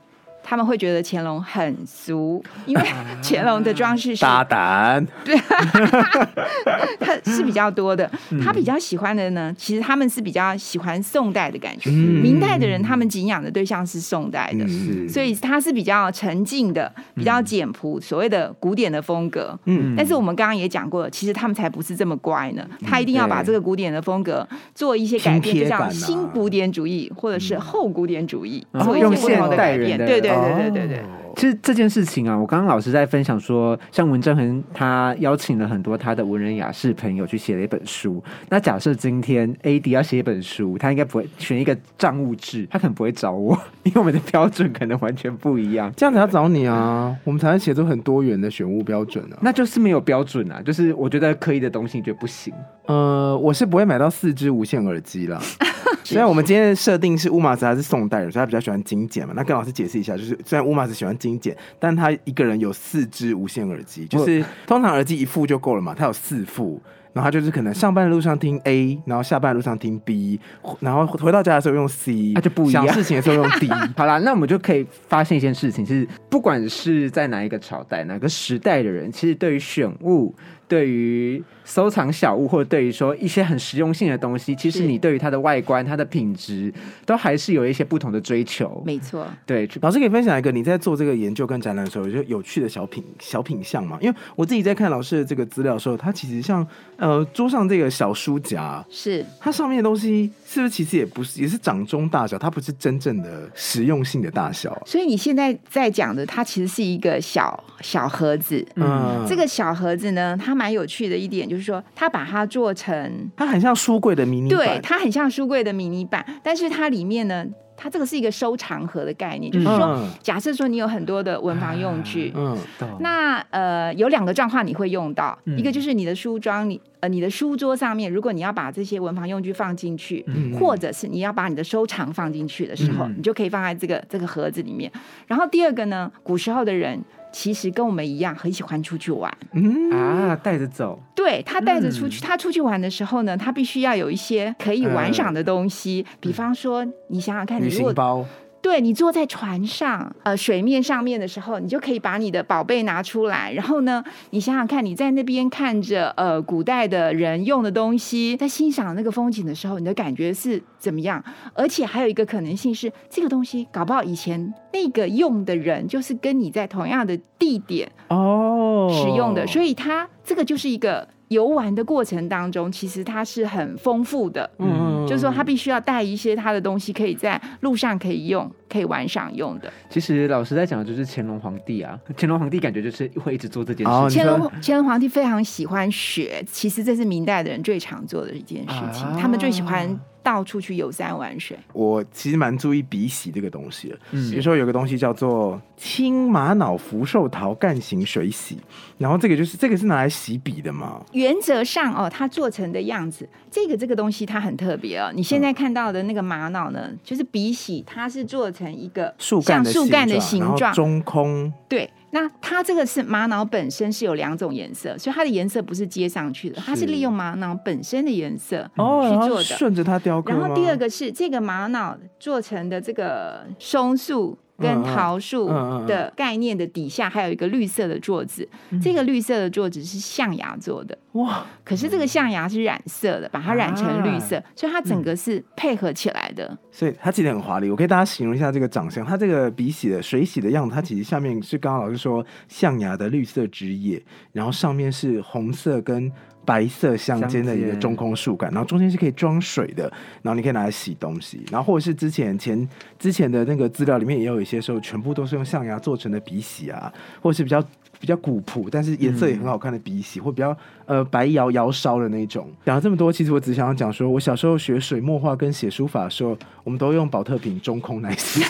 他们会觉得乾隆很俗，因为 乾隆的装饰是大胆，对 他是比较多的。嗯。他比较喜欢的呢，其实他们是比较喜欢宋代的感觉。嗯。明代的人，他们敬仰的对象是宋代的，是。所以他是比较沉静的，比较简朴，所谓的古典的风格。嗯。但是我们刚刚也讲过了，其实他们才不是这么乖呢。他一定要把这个古典的风格做一些改变，就像新古典主义或者是后古典主义，嗯做一些不同的改变。代人的对对对对对对。哦其实这件事情啊，我刚刚老师在分享说，像文正恒他邀请了很多他的文人雅士朋友去写了一本书。那假设今天 AD 要写一本书，他应该不会选一个账务制，他可能不会找我，因为我们的标准可能完全不一样。这样子要找你啊，我们才能写出很多元的选物标准啊。那就是没有标准啊，就是我觉得可以的东西，你觉得不行。呃，我是不会买到四只无线耳机啦。虽然我们今天的设定是乌马子他是宋代人，所以他比较喜欢精简嘛。那跟老师解释一下，就是虽然乌马子喜欢精简，但他一个人有四只无线耳机，就是通常耳机一副就够了嘛，他有四副。然后他就是可能上班的路上听 A，然后下班的路上听 B，然后回到家的时候用 C，那就不一样想事情的时候用 D。好啦，那我们就可以发现一件事情，是不管是在哪一个朝代、哪个时代的人，其实对于选物、对于收藏小物，或者对于说一些很实用性的东西，其实你对于它的外观、它的品质，都还是有一些不同的追求。没错，对，老师可以分享一个你在做这个研究跟展览的时候，有有趣的小品小品相嘛？因为我自己在看老师的这个资料的时候，它其实像呃桌上这个小书夹，是它上面的东西是不是其实也不是也是掌中大小，它不是真正的实用性的大小。所以你现在在讲的，它其实是一个小小盒子。嗯，这个小盒子呢，它蛮有趣的一点就是说，它把它做成，它很像书柜的迷你版，对，它很像书柜的迷你版，但是它里面呢，它这个是一个收藏盒的概念，就是说，嗯。假设说你有很多的文房用具，嗯那呃有两个状况你会用到，嗯。一个就是你的梳妆，你呃你的书桌上面，如果你要把这些文房用具放进去，嗯或者是你要把你的收藏放进去的时候，嗯。你就可以放在这个这个盒子里面。然后第二个呢，古时候的人其实跟我们一样，很喜欢出去玩。嗯啊，带着走，对他带着出嗯。去，他出去玩的时候呢，他必须要有一些可以玩赏的东西，比方说，你想想看，你如果包，对你坐在船上，呃，水面上面的时候，你就可以把你的宝贝拿出来，然后呢，你想想看，你在那边看着呃古代的人用的东西，在欣赏那个风景的时候，你的感觉是怎么样？而且还有一个可能性是，这个东西搞不好以前那个用的人就是跟你在同样的地点哦使用的，所以它这个就是一个游玩的过程当中，其实它是很丰富的。嗯就是说，他必须要带一些他的东西，可以在路上可以用，可以玩赏用的。其实老师在讲的就是乾隆皇帝啊，乾隆皇帝感觉就是会一直做这件事情。哦乾隆乾隆皇帝非常喜欢雪，其实这是明代的人最常做的一件事情，啊他们最喜欢到处去游山玩水。我其实蛮注意鼻息这个东西的。嗯比如说有个东西叫做青玛瑙福寿桃干型水洗，然后这个就是这个是拿来洗笔的嘛？原则上哦，它做成的样子，这个这个东西它很特别哦。你现在看到的那个玛瑙呢，就是鼻洗，它是做成一个树干的像树干的形状。中空对，那它这个是玛瑙本身是有两种颜色，所以它的颜色不是接上去的，它是利用玛瑙本身的颜色去做的。顺着它雕刻然后第二个是这个玛瑙做成的这个松树。跟桃树的概念的底下还有一个绿色的桌子，这个绿色的桌子是象牙做的，哇，可是这个象牙是染色的，把它染成绿色，所以它整个是配合起来的。所以它其实很华丽。我给大家形容一下这个长相，它这个笔洗的水洗的样子，它其实下面是刚刚老师说象牙的绿色枝叶，然后上面是红色跟白色相间的一个中空树干，然后中间是可以装水的，然后你可以拿来洗东西，然后或者是之前前之前的那个资料里面也有一些时候全部都是用象牙做成的笔洗啊，或者是比较。比较古朴，但是颜色也很好看的笔洗，或比较呃白窑窑烧的那种。讲了这么多，其实我只想要讲说，我小时候学水墨画跟写书法的时候，我们都用宝特瓶中空来洗。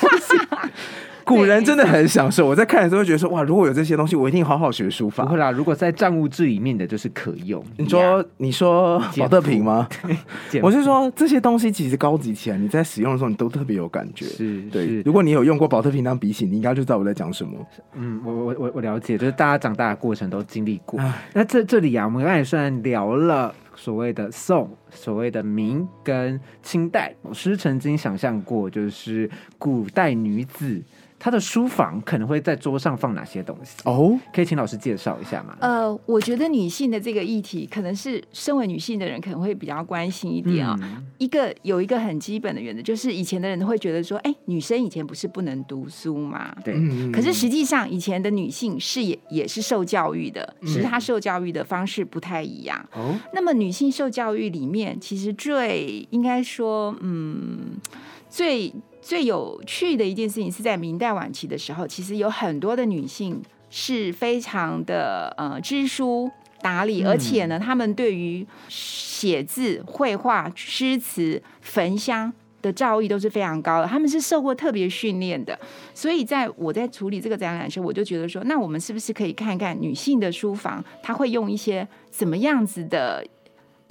古人真的很享受，我在看的时候觉得说，哇，如果有这些东西，我一定好好学书法不会。啦，如果在账务制里面的就是可用。你说，你说 保特瓶吗？我是说这些东西其实高级起来，你在使用的时候你都特别有感觉。是对，如果你有用过保特瓶当笔洗，你应该就知道我在讲什么。嗯，我我我我了解，就是大家长大的过程都经历过。那这这里啊，我们刚才虽然聊了所谓的宋、所谓的明跟清代，老师曾经想象过，就是古代女子她的书房可能会在桌上放哪些东西？哦，可以请老师介绍一下吗？呃，我觉得女性的这个议题，可能是身为女性的人可能会比较关心一点啊、嗯一个有一个很基本的原则，就是以前的人会觉得说，哎，女生以前不是不能读书吗？对，嗯可是实际上，以前的女性是也也是受教育的，只是她受教育的方式不太一样。哦，那么女性受教育里面，其实最应该说，嗯，最最有趣的一件事情是在明代晚期的时候，其实有很多的女性是非常的呃知书达理，而且呢，她们对于写字、绘画、诗词、焚香。的造诣都是非常高的，他们是受过特别训练的，所以在我在处理这个展览的时候，我就觉得说，那我们是不是可以看看女性的书房，她会用一些什么样子的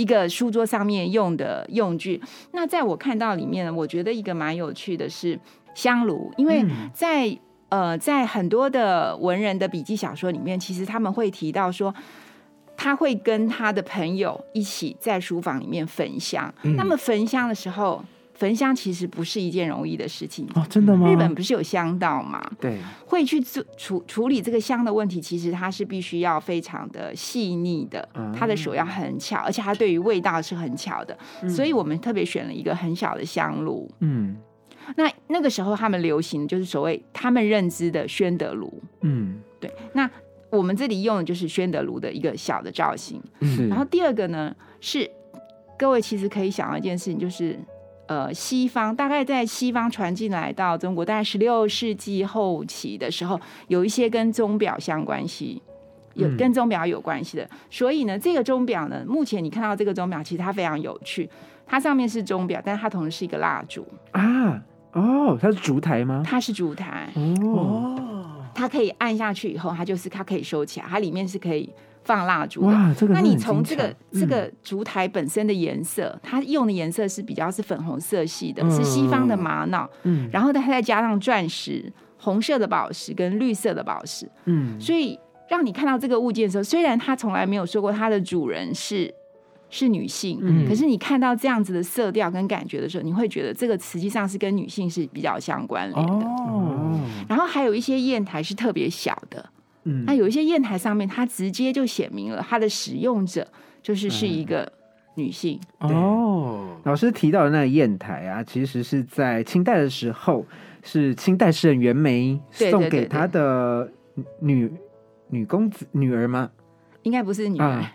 一个书桌上面用的用具？那在我看到里面呢，我觉得一个蛮有趣的是香炉，因为在、呃在很多的文人的笔记小说里面，其实他们会提到说。他会跟他的朋友一起在书房里面焚香。那么焚香的时候，焚香其实不是一件容易的事情。哦，真的吗？日本不是有香道吗？对，会去做处处理这个香的问题，其实它是必须要非常的细腻的，它的手要很巧，而且它对于味道是很巧的，所以我们特别选了一个很小的香炉。嗯那那个时候他们流行的就是所谓他们认知的宣德炉，嗯，对，那我们这里用的就是宣德炉的一个小的造型。嗯，然后第二个呢是，各位其实可以想到一件事情，就是呃，西方大概在西方传进来到中国，大概十六世纪后期的时候，有一些跟钟表相关系。有嗯。跟钟表有关系的，所以呢，这个钟表呢，目前你看到这个钟表，其实它非常有趣，它上面是钟表，但是它同时是一个蜡烛，啊，哦，它是烛台吗？它是烛台，哦，它可以按下去以后，它就是它可以收起来，它里面是可以放蜡烛的。哇，这个那你从这个这个烛台本身的颜色，它用的颜色是比较是粉红色系的，嗯是西方的玛瑙，嗯然后它再加上钻石、红色的宝石跟绿色的宝石，嗯所以让你看到这个物件的时候，虽然它从来没有说过它的主人是。是女性，嗯可是你看到这样子的色调跟感觉的时候，你会觉得这个实际上是跟女性是比较相关联的。哦，然后还有一些砚台是特别小的，嗯。那有一些砚台上面，它直接就写明了它的使用者就是嗯。是一个女性。哦，老师提到的那个砚台啊，其实是在清代的时候，是清代诗人袁枚送给他的女女公子女儿吗？应该不是女儿，啊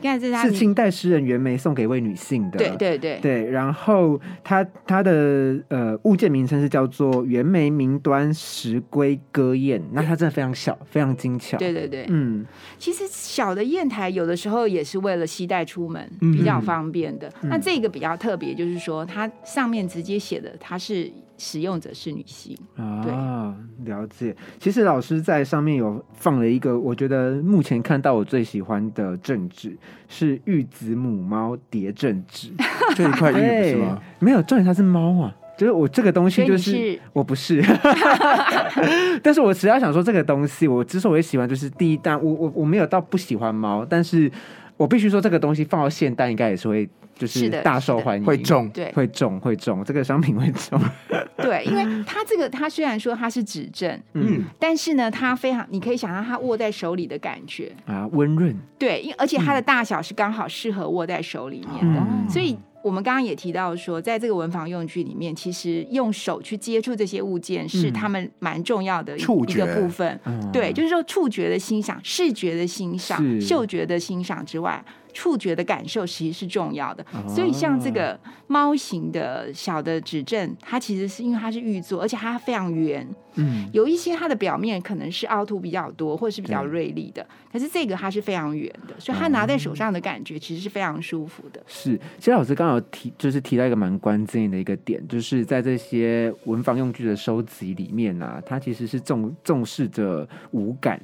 你看这是清代诗人袁枚送给一位女性的。对对对。对，然后它它的呃物件名称是叫做袁枚名端石龟歌宴，那它真的非常小，非常精巧。对对对，嗯，其实小的砚台有的时候也是为了携带出门嗯比较方便的。嗯。那这个比较特别，就是说它上面直接写的它是使用者是女性。啊，了解。其实老师在上面有放了一个，我觉得目前看到我最喜欢的政治是玉子母猫叠政治，就一块玉不是吗？没有，重点它是猫啊。就是我这个东西就是是我不是，但是我实在想说这个东西，我之所以喜欢，就是第一单我我我没有到不喜欢猫，但是我必须说这个东西放到现代应该也是会就是大受欢迎，会中，对。会中会中，这个商品会中，对，因为它这个它虽然说它是指针，嗯。但是呢，它非常你可以想象它握在手里的感觉。啊温润，对，因而且它的大小是刚好适合握在手里面的，嗯。所以我们刚刚也提到说，在这个文房用具里面，其实用手去接触这些物件是嗯。他们蛮重要的一个部分。嗯。对，就是说触觉的欣赏、视觉的欣赏、嗅觉的欣赏之外，触觉的感受其实是重要的。哦所以像这个猫型的小的指正，它其实是因为它是玉做，而且它非常圆，嗯有一些它的表面可能是凹凸比较多，或者是比较对锐利的，可是这个它是非常圆的，所以它拿在手上的感觉其实是非常舒服的。是，其实老师刚刚有提，就是提到一个蛮关键的一个点，就是在这些文房用具的收集里面啊，它其实是重重视着五感，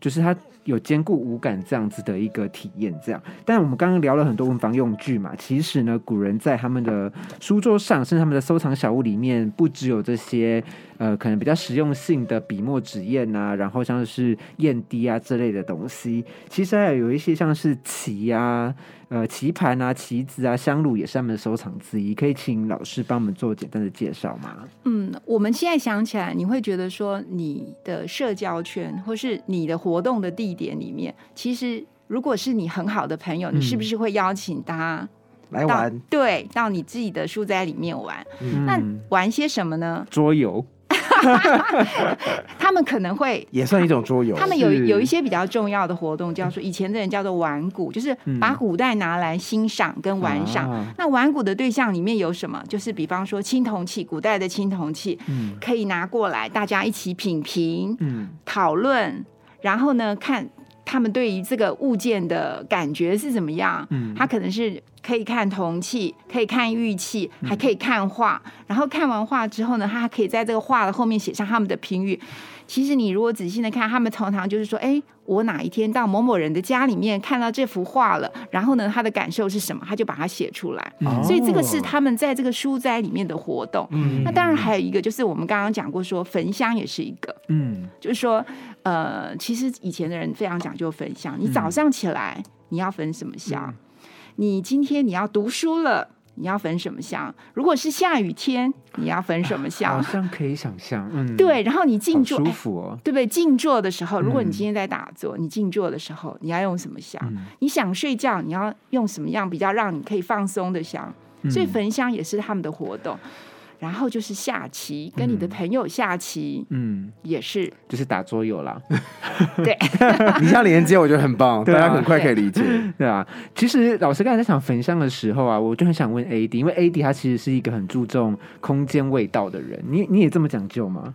就是它有兼顾五感这样子的一个体验。这样，但我们刚刚聊了很多文房用具嘛，其实呢，古人在他们的书桌上，甚至他们的收藏小屋里面，不只有这些呃可能比较实用性的笔墨纸砚啊，然后像是砚滴啊这类的东西，其实还有一些像是棋啊。呃，棋盘啊、棋子啊、香炉也是他们的收藏之一，可以请老师帮我们做简单的介绍吗？嗯，我们现在想起来，你会觉得说你的社交圈或是你的活动的地点里面，其实如果是你很好的朋友，你是不是会邀请他到来玩，对到你自己的书斋里面玩？嗯那玩些什么呢？桌游，他们可能会也算一种桌游。他们有有一些比较重要的活动，叫做以前的人叫做玩古，就是把古代拿来欣赏跟玩赏。啊那玩古的对象里面有什么？就是比方说青铜器，古代的青铜器，嗯可以拿过来，大家一起品评、嗯讨论，然后呢，看他们对于这个物件的感觉是怎么样。嗯他可能是可以看铜器，可以看玉器，还可以看画。然后看完画之后呢，他还可以在这个画的后面写上他们的评语。其实你如果仔细的看，他们通常就是说，哎，我哪一天到某某人的家里面看到这幅画了，然后呢，他的感受是什么，他就把它写出来。哦所以这个是他们在这个书斋里面的活动。嗯那当然还有一个就是我们刚刚讲过说，焚香也是一个。嗯就是说，呃，其实以前的人非常讲究焚香。你早上起来，你要焚什么香？你今天你要读书了，你要焚什么香？如果是下雨天，你要焚什么好香？像可以想象，嗯，对，然后你静坐，舒哎服哦，对不对？静坐的时候，如果你嗯今天在打坐，你静坐的时候，你要用什么香？嗯你想睡觉，你要用什么样比较让你可以放松的香？所以嗯焚香也是他们的活动。然后就是下棋，跟你的嗯朋友下棋、嗯，也是就是打桌游啦，对。你这样连接，我觉得很棒，大家很快可以理解。对啊。其实老师刚才在讲焚香的时候啊，我就很想问 AD，因为 AD 他其实是一个很注重空间味道的人，你你也这么讲究吗？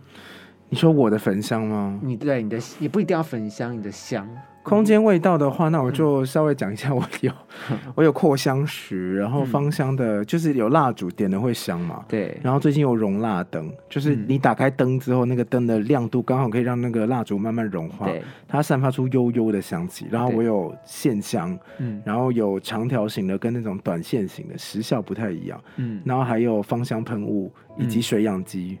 你说我的焚香吗？你对你的也不一定要焚香，你的香，空间味道的话，那我就稍微讲一下，我有 我有扩香石，然后芳香的，就是有蜡烛点的会香嘛。对，然后最近有融蜡灯，就是嗯。你打开灯之后，那个灯的亮度刚好可以让那个蜡烛慢慢融化，它散发出悠悠的香气。然后我有线香，嗯。然后有长条形的跟那种短线型的，时效不太一样。嗯，然后还有芳香喷雾以及嗯。水养机，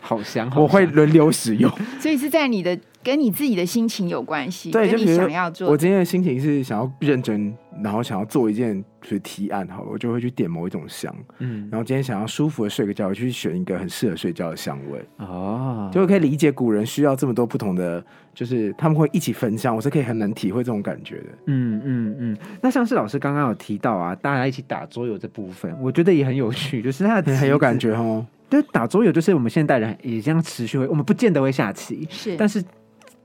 好香，好我会香轮流使用。所以是在你的跟你自己的心情有关系，对，就想要做我今天的心情是想要认真，然后想要做一件就是提案好了，我就会去点某一种香。嗯然后今天想要舒服的睡个觉，我去选一个很适合睡觉的香味。哦，就可以理解古人需要这么多不同的，就是他们会一起分享，我是可以很能体会这种感觉的。嗯嗯嗯，那像是老师刚刚有提到啊，大家一起打桌游这部分，我觉得也很有趣，就是他的很有感觉。觉哦。对，打桌游就是我们现代人也这样持续会，我们不见得会下棋，是但是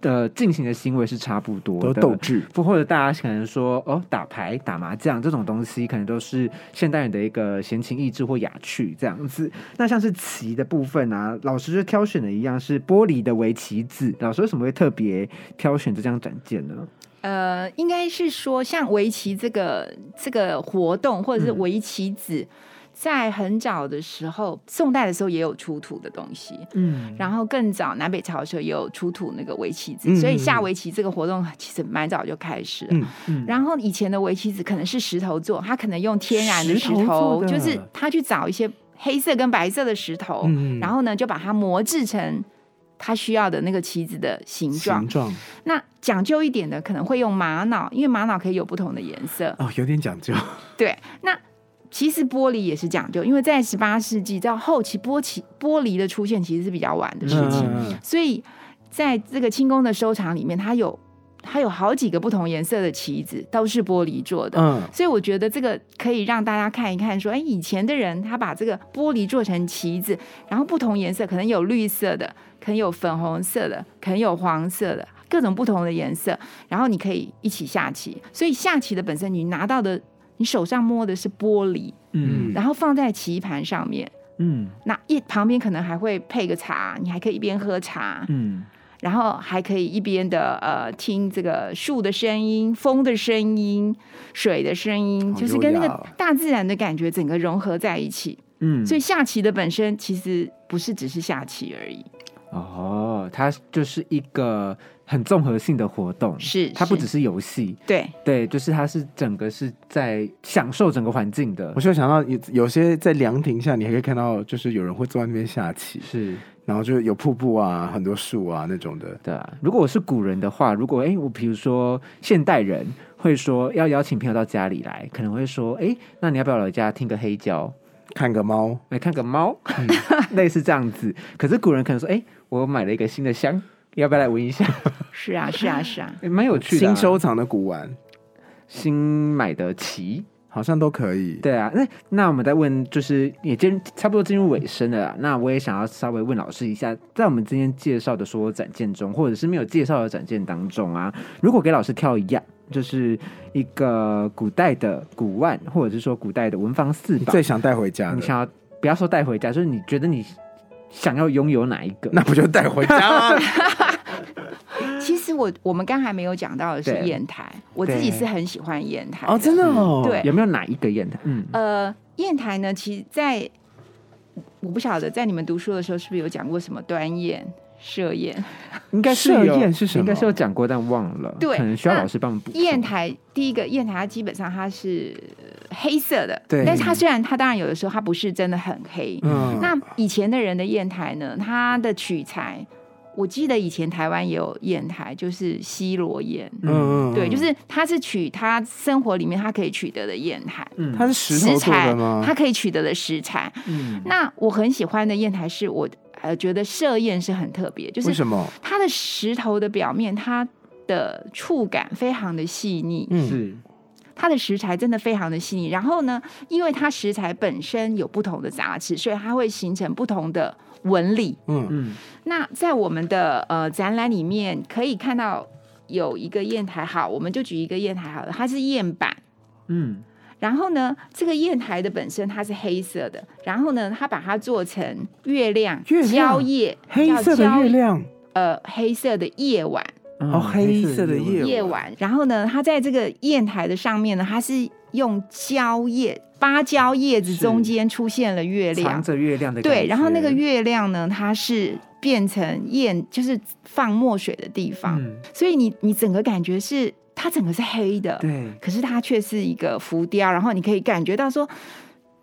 呃进行的行为是差不多的，都斗志。不或者大家可能说哦，打牌、打麻将这种东西，可能都是现代人的一个闲情逸致或雅趣这样子。那像是棋的部分啊，老师就挑选的一样是玻璃的围棋子。老师为什么会特别挑选这张展件呢？呃，应该是说像围棋这个这个活动，或者是围棋子。在很早的时候，宋代的时候也有出土的东西，嗯，然后更早南北朝的时候也有出土那个围棋子，嗯所以下围棋这个活动其实蛮早就开始了。嗯嗯然后以前的围棋子可能是石头做，它可能用天然的石石头就是他去找一些黑色跟白色的石头，嗯然后呢就把它磨制成他需要的那个棋子的形状形。状那讲究一点的可能会用玛瑙，因为玛瑙可以有不同的颜色。哦，有点讲究。对，那其实玻璃也是讲究，因为在十八世纪到后期，玻璃玻璃的出现其实是比较晚的事情，所以在这个清宫的收藏里面，它有它有好几个不同颜色的棋子，都是玻璃做的。嗯，所以我觉得这个可以让大家看一看，说，哎，以前的人他把这个玻璃做成棋子，然后不同颜色，可能有绿色的，可能有粉红色的，可能有黄色的，各种不同的颜色，然后你可以一起下棋。所以下棋的本身，你拿到的，你手上摸的是玻璃，嗯。然后放在棋盘上面，嗯。那一旁边可能还会配个茶，你还可以一边喝茶，嗯。然后还可以一边的呃听这个树的声音、风的声音、水的声音，就是跟那个大自然的感觉整个融合在一起。嗯，所以下棋的本身其实不是只是下棋而已，哦，它就是一个很综合性的活动，是是它不只是游戏，对对，就是它是整个是在享受整个环境的我，就想到有有些在凉亭下，你还可以看到，就是有人会坐在那边下棋，是。然后就有瀑布啊，很多树啊那种的。对啊，如果我是古人的话，如果哎，我比如说现代人会说要邀请朋友到家里来，可能会说哎，那你要不要来家听个黑胶，看个猫，来看个猫，类似这样子。可是古人可能说哎，我买了一个新的香，要不要来闻一下？是啊是啊是啊，也蛮有趣的啊、新收藏的古玩新买的棋。好像都可以。对啊，那那我们再问，就是也进差不多进入尾声了啦。那我也想要稍微问老师一下，在我们今天介绍的所有展件中，或者是没有介绍的展件当中啊，如果给老师挑一样，就是一个古代的古玩，或者是说古代的文房四宝，最想带回家的，你想要不要说带回家，就是你觉得你想要拥有哪一个？那不就带回家吗？其实我我们刚才没有讲到的是对砚台，我自己是很喜欢砚台哦，真的哦，对有没有哪一个砚台？嗯，呃，砚台呢，其实在我不晓得在你们读书的时候是不是有讲过什么端砚、射砚。应该是射有砚是什么应该是有讲过，但忘了，对可能需要老师帮我们补充。砚台第一个砚台，它基本上它是呃黑色的，对但是它虽然它当然有的时候它不是真的很黑。嗯，那以前的人的砚台呢，它的取材，我记得以前台湾也有砚台，就是西罗砚。嗯对，就是它是取他生活里面他可以取得的砚台，嗯它是石材？它可以取得的食材。嗯那我很喜欢的砚台是我呃觉得设砚是很特别，就是为什么？它的石头的表面，它的触感非常的细腻，嗯，是它的食材真的非常的细腻。然后呢，因为它食材本身有不同的杂质，所以它会形成不同的纹理。嗯，嗯那在我们的呃展览里面可以看到有一个砚台，好，我们就举一个砚台好了，它是砚板。嗯然后呢，这个砚台的本身它是黑色的，然后呢，它把它做成月亮、月亮蕉叶、黑色的月，亮，呃，黑色的夜晚。哦黑色的夜夜晚，然后呢，它在这个砚台的上面呢，它是用蕉叶、芭蕉叶子中间出现了月藏亮，着月亮的对，然后那个月亮呢，它是变成砚，就是放墨水的地方，嗯。所以你你整个感觉是它整个是黑的，对。可是它却是一个浮雕，然后你可以感觉到说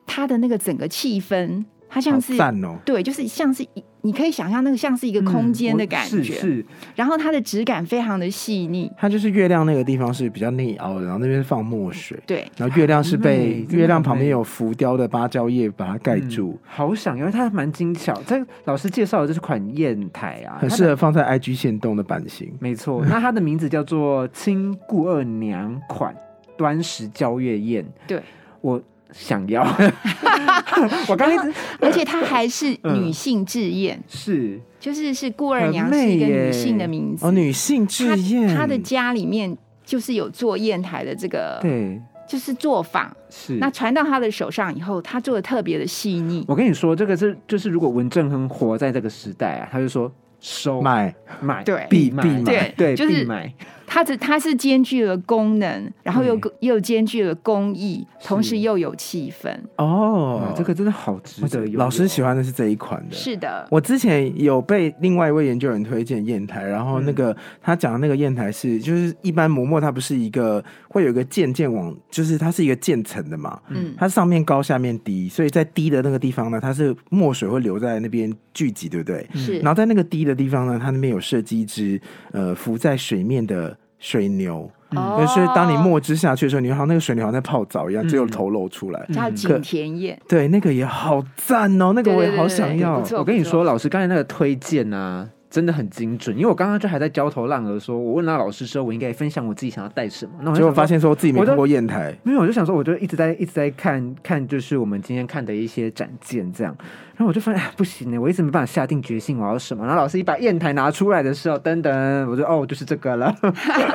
它的那个整个气氛，它像是。哦，对，就是像是一，你可以想象那个像是一个空间的嗯感觉，是是然后它的质感非常的细腻，它就是月亮那个地方是比较内凹的，然后那边是放墨水，对，然后月亮是被月亮旁边有浮雕的芭蕉叶把它盖住，嗯好想，因为它蛮精巧。这老师介绍的这是款砚台啊，很适合放在 IG 线动的版型。没错，那它的名字叫做清顾二娘款端石交月砚。对，我想要。我刚刚一直而且她还是嗯女性志燕，是就是是顾二娘是一个女性的名字。哦，女性志愿，她她的家里面就是有做砚台的这个，对就是作坊。是。那传到她的手上以后，她做的特别的细腻。我跟你说，这个是就是如果文正亨活在这个时代啊，他就说收买买对必买对对就是必买它是它是兼具了功能，然后又对又兼具了工艺，同时又有气氛。哦哇，这个真的好值得。老师喜欢的是这一款的。是的，我之前有被另外一位研究员推荐砚台，然后那嗯个他讲的那个砚台是，就是一般磨墨它不是一个会有一个渐渐往，就是它是一个渐层的嘛，嗯，它上面高下面低，所以在低的那个地方呢，它是墨水会留在那边聚集，对不对？是然后在那个低的地方呢，它那边有设计一只呃浮在水面的水牛，哦就是当你墨汁下去的时候，你好像那个水牛好像在泡澡一样，嗯只有头露出来。叫景田宴，对，那个也好赞哦，那个我也好想要。我跟你说，老师刚才那个推荐啊，真的很精准。因为我刚刚就还在焦头烂额，说我问那老师说，我应该分享我自己想要带什么。那结果发现说自己没我就看过砚台，没有，我就想说，我就一直在一直在看看，就是我们今天看的一些展件这样。然后我就发现，哎，不行呢，我一直没办法下定决心我要什么。然后老师一把砚台拿出来的时候，噔噔，我就哦，就是这个了，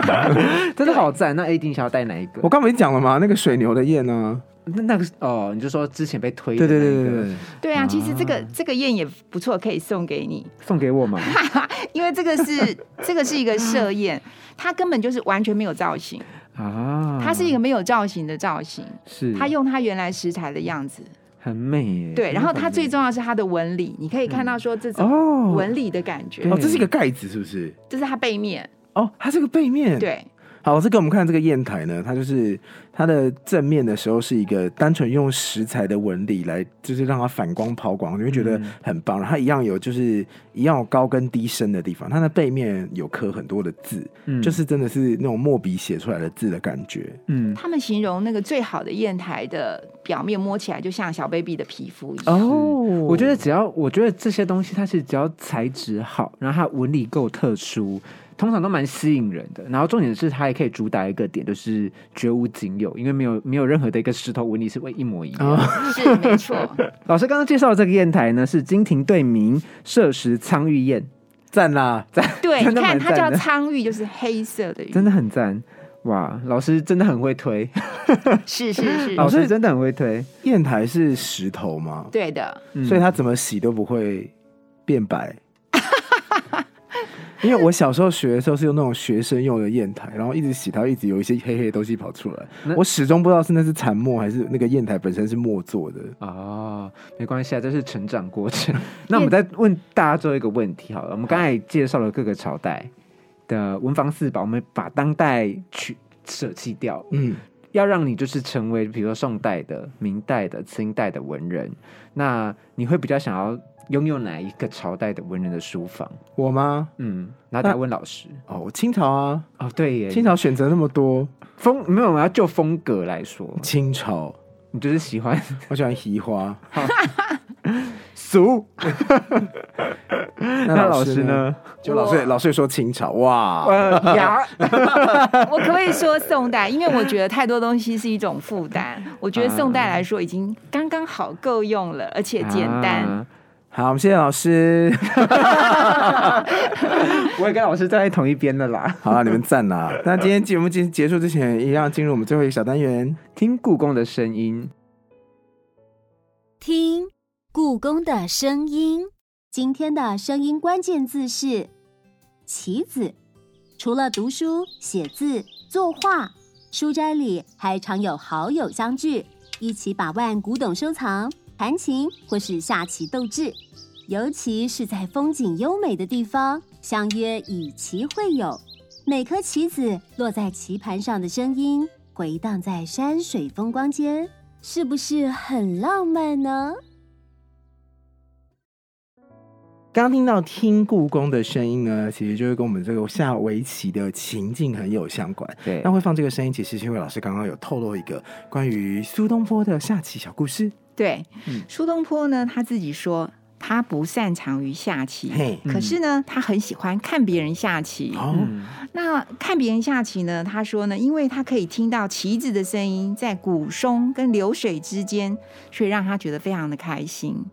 真的好赞。那 A D 想要带哪一个？我刚没讲了吗？那个水牛的砚呢？那那个哦，你就说之前被推的对对那一个对对对，对啊，其实这个这个宴也不错，可以送给你，送给我嘛？因为这个是这个是一个设宴，它根本就是完全没有造型，啊，它是一个没有造型的造型，是。它用它原来食材的样子，很美耶。对，然后它最重重要是它的纹理，你可以看到说这种哦。纹理的感觉。对，哦，这是一个盖子是不是？这是它背面，哦，它是个背面。，对，好，老师给我们看这个砚台呢，它就是它的正面的时候是一个单纯用石材的纹理来，就是让它反光抛光，你会觉得很棒。然后它一样有就是一样有高跟低深的地方，它的背面有刻很多的字，嗯就是真的是那种墨笔写出来的字的感觉。嗯他们形容那个最好的砚台的表面摸起来就像小 baby 的皮肤一样。哦我觉得只要我觉得这些东西，它是只要材质好，然后它纹理够特殊，通常都蛮吸引人的。然后重点是它也可以主打一个点，就是绝无仅有，因为没有没有任何的一个石头纹理是会一模一样。是没错，老师刚刚介绍的这个砚台呢，是金庭对明设石苍玉砚，赞啦赞！对，你看它叫苍玉，就是黑色的玉，真的很赞。哇，老师真的很会推，是是是，老师真的很会推。砚台是石头吗？对的，嗯所以它怎么洗都不会变白。因为我小时候学的时候是用那种学生用的砚台，然后一直洗它，一直有一些黑黑的东西跑出来。我始终不知道是那是残墨还是那个砚台本身是墨做的。哦，没关系啊，这是成长过程。那我们再问大家最后一个问题好了，我们刚才也介绍了各个朝代的文房四宝，我们把当代去舍弃掉，嗯，要让你就是成为比如说宋代的、明代的、清代的文人，那你会比较想要拥有哪一个朝代的文人的书房？我吗？嗯，然后等下问老师。哦，清朝啊，哦，对耶，清朝选择那么多，风没有，我们要就风格来说，清朝你就是喜欢 我喜欢移花。俗。那那老师？呢？就老师老师也说清朝，哇，我可不可以说宋代？因为我觉得太多东西是一种负担，我觉得宋代来说已经刚刚好够用了，而且简单。啊好，我们谢谢老师。我也跟老师站在同一边的啦。好了，你们赞啦。那今天节目结结束之前，一样进入我们最后一个小单元。听故宫的声音，听故宫的声音。今天的声音关键字是“棋子”。除了读书、写字、作画，书斋里还常有好友相聚，一起把玩古董收藏、弹琴或是下棋斗智。尤其是在风景优美的地方，相约以棋会友。每颗棋子落在棋盘上的声音，回荡在山水风光间，是不是很浪漫呢？刚刚听到听故宫的声音呢，其实就是跟我们这个下围棋的情境很有相关。对那会放这个声音，其实是因为老师刚刚有透露一个关于苏东坡的下棋小故事。对，嗯苏东坡呢，他自己说他不擅长于下棋，可是呢，他很喜欢看别人下棋。哦，嗯，那看别人下棋呢？他说呢，因为他可以听到棋子的声音在鼓松跟流水之间，所以让他觉得非常的开心。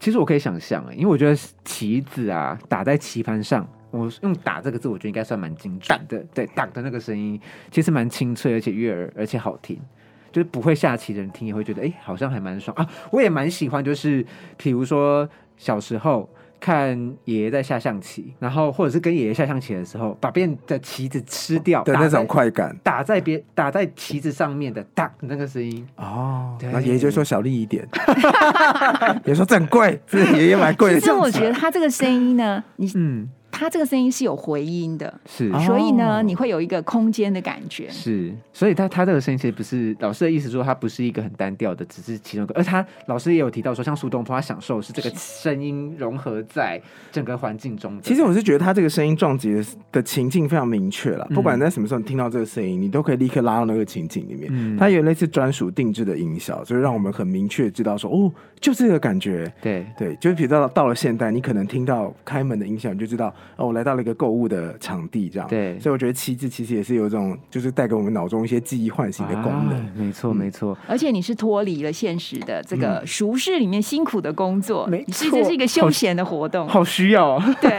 其实我可以想象，哎，因为我觉得棋子啊打在棋盘上，我用“打”这个字，我觉得应该算蛮精准的。对，打的那个声音其实蛮清脆，而且悦耳，而且好听。就是不会下棋的人听也会觉得，哎、好像还蛮爽啊！我也蛮喜欢，就是比如说小时候看爷爷在下象棋，然后或者是跟爷爷下象棋的时候，把别人的棋子吃掉的那种快感打在别打在棋子上面的“当”那个声音，哦。对那爷爷就说小力一点，爷爷说这很贵，是爷爷买贵的其实我。觉得他这个声音呢，你嗯，他这个声音是有回音的，是。哦所以呢，你会有一个空间的感觉。是，所以它它这个声音其实不是老师的意思，说它不是一个很单调的，只是其中一个。而他老师也有提到说，像苏东坡，他享受是这个声音融合在整个环境中的。其实我是觉得他这个声音撞击的的情境非常明确了，嗯不管在什么时候你听到这个声音，你都可以立刻拉到那个情景里面。嗯它有类似专属定制的音效，就是让我们很明确知道说，哦，就这个感觉。对对，就是比如到到了现代，你可能听到开门的音响，你就知道哦，我来到了一个购物的场地，这样。对所以我觉得旗帜其实也是有一种，就是带给我们脑中一些记忆唤醒的功能。啊没错嗯没错。而且你是脱离了现实的这个熟世里面辛苦的工作，没错这是一个休闲的活动。好需要、哦，对，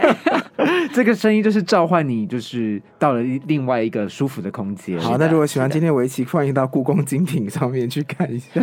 这个声音就是召唤你，就是到了另外一个舒服的空间。好，那如果喜欢今天围棋，欢迎到故宫精品上面去看一下。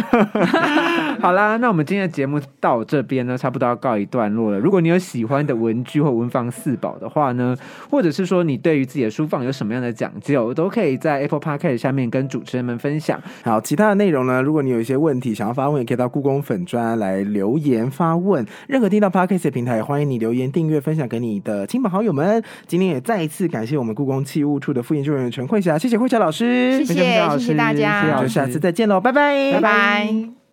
好啦，那我们今天的节目到这边呢，差不多要告一段落了。如果你有喜欢的文具或文房四宝的话呢，或者是说你对于自己的书房有什么样的讲究，都可以在 Apple Podcast 下面跟主持人们分享。好，其他的内容呢？如果你有一些问题想要发问，也可以到故宫粉专来留言发问。任何听到 Podcast 的平台，也欢迎你留言、订阅、分享给你的亲朋好友们。今天也再一次感谢我们故宫器物处的副研究员陈慧霞，谢谢慧霞老师，谢谢大家谢谢老师就下次再见喽，拜拜，拜拜。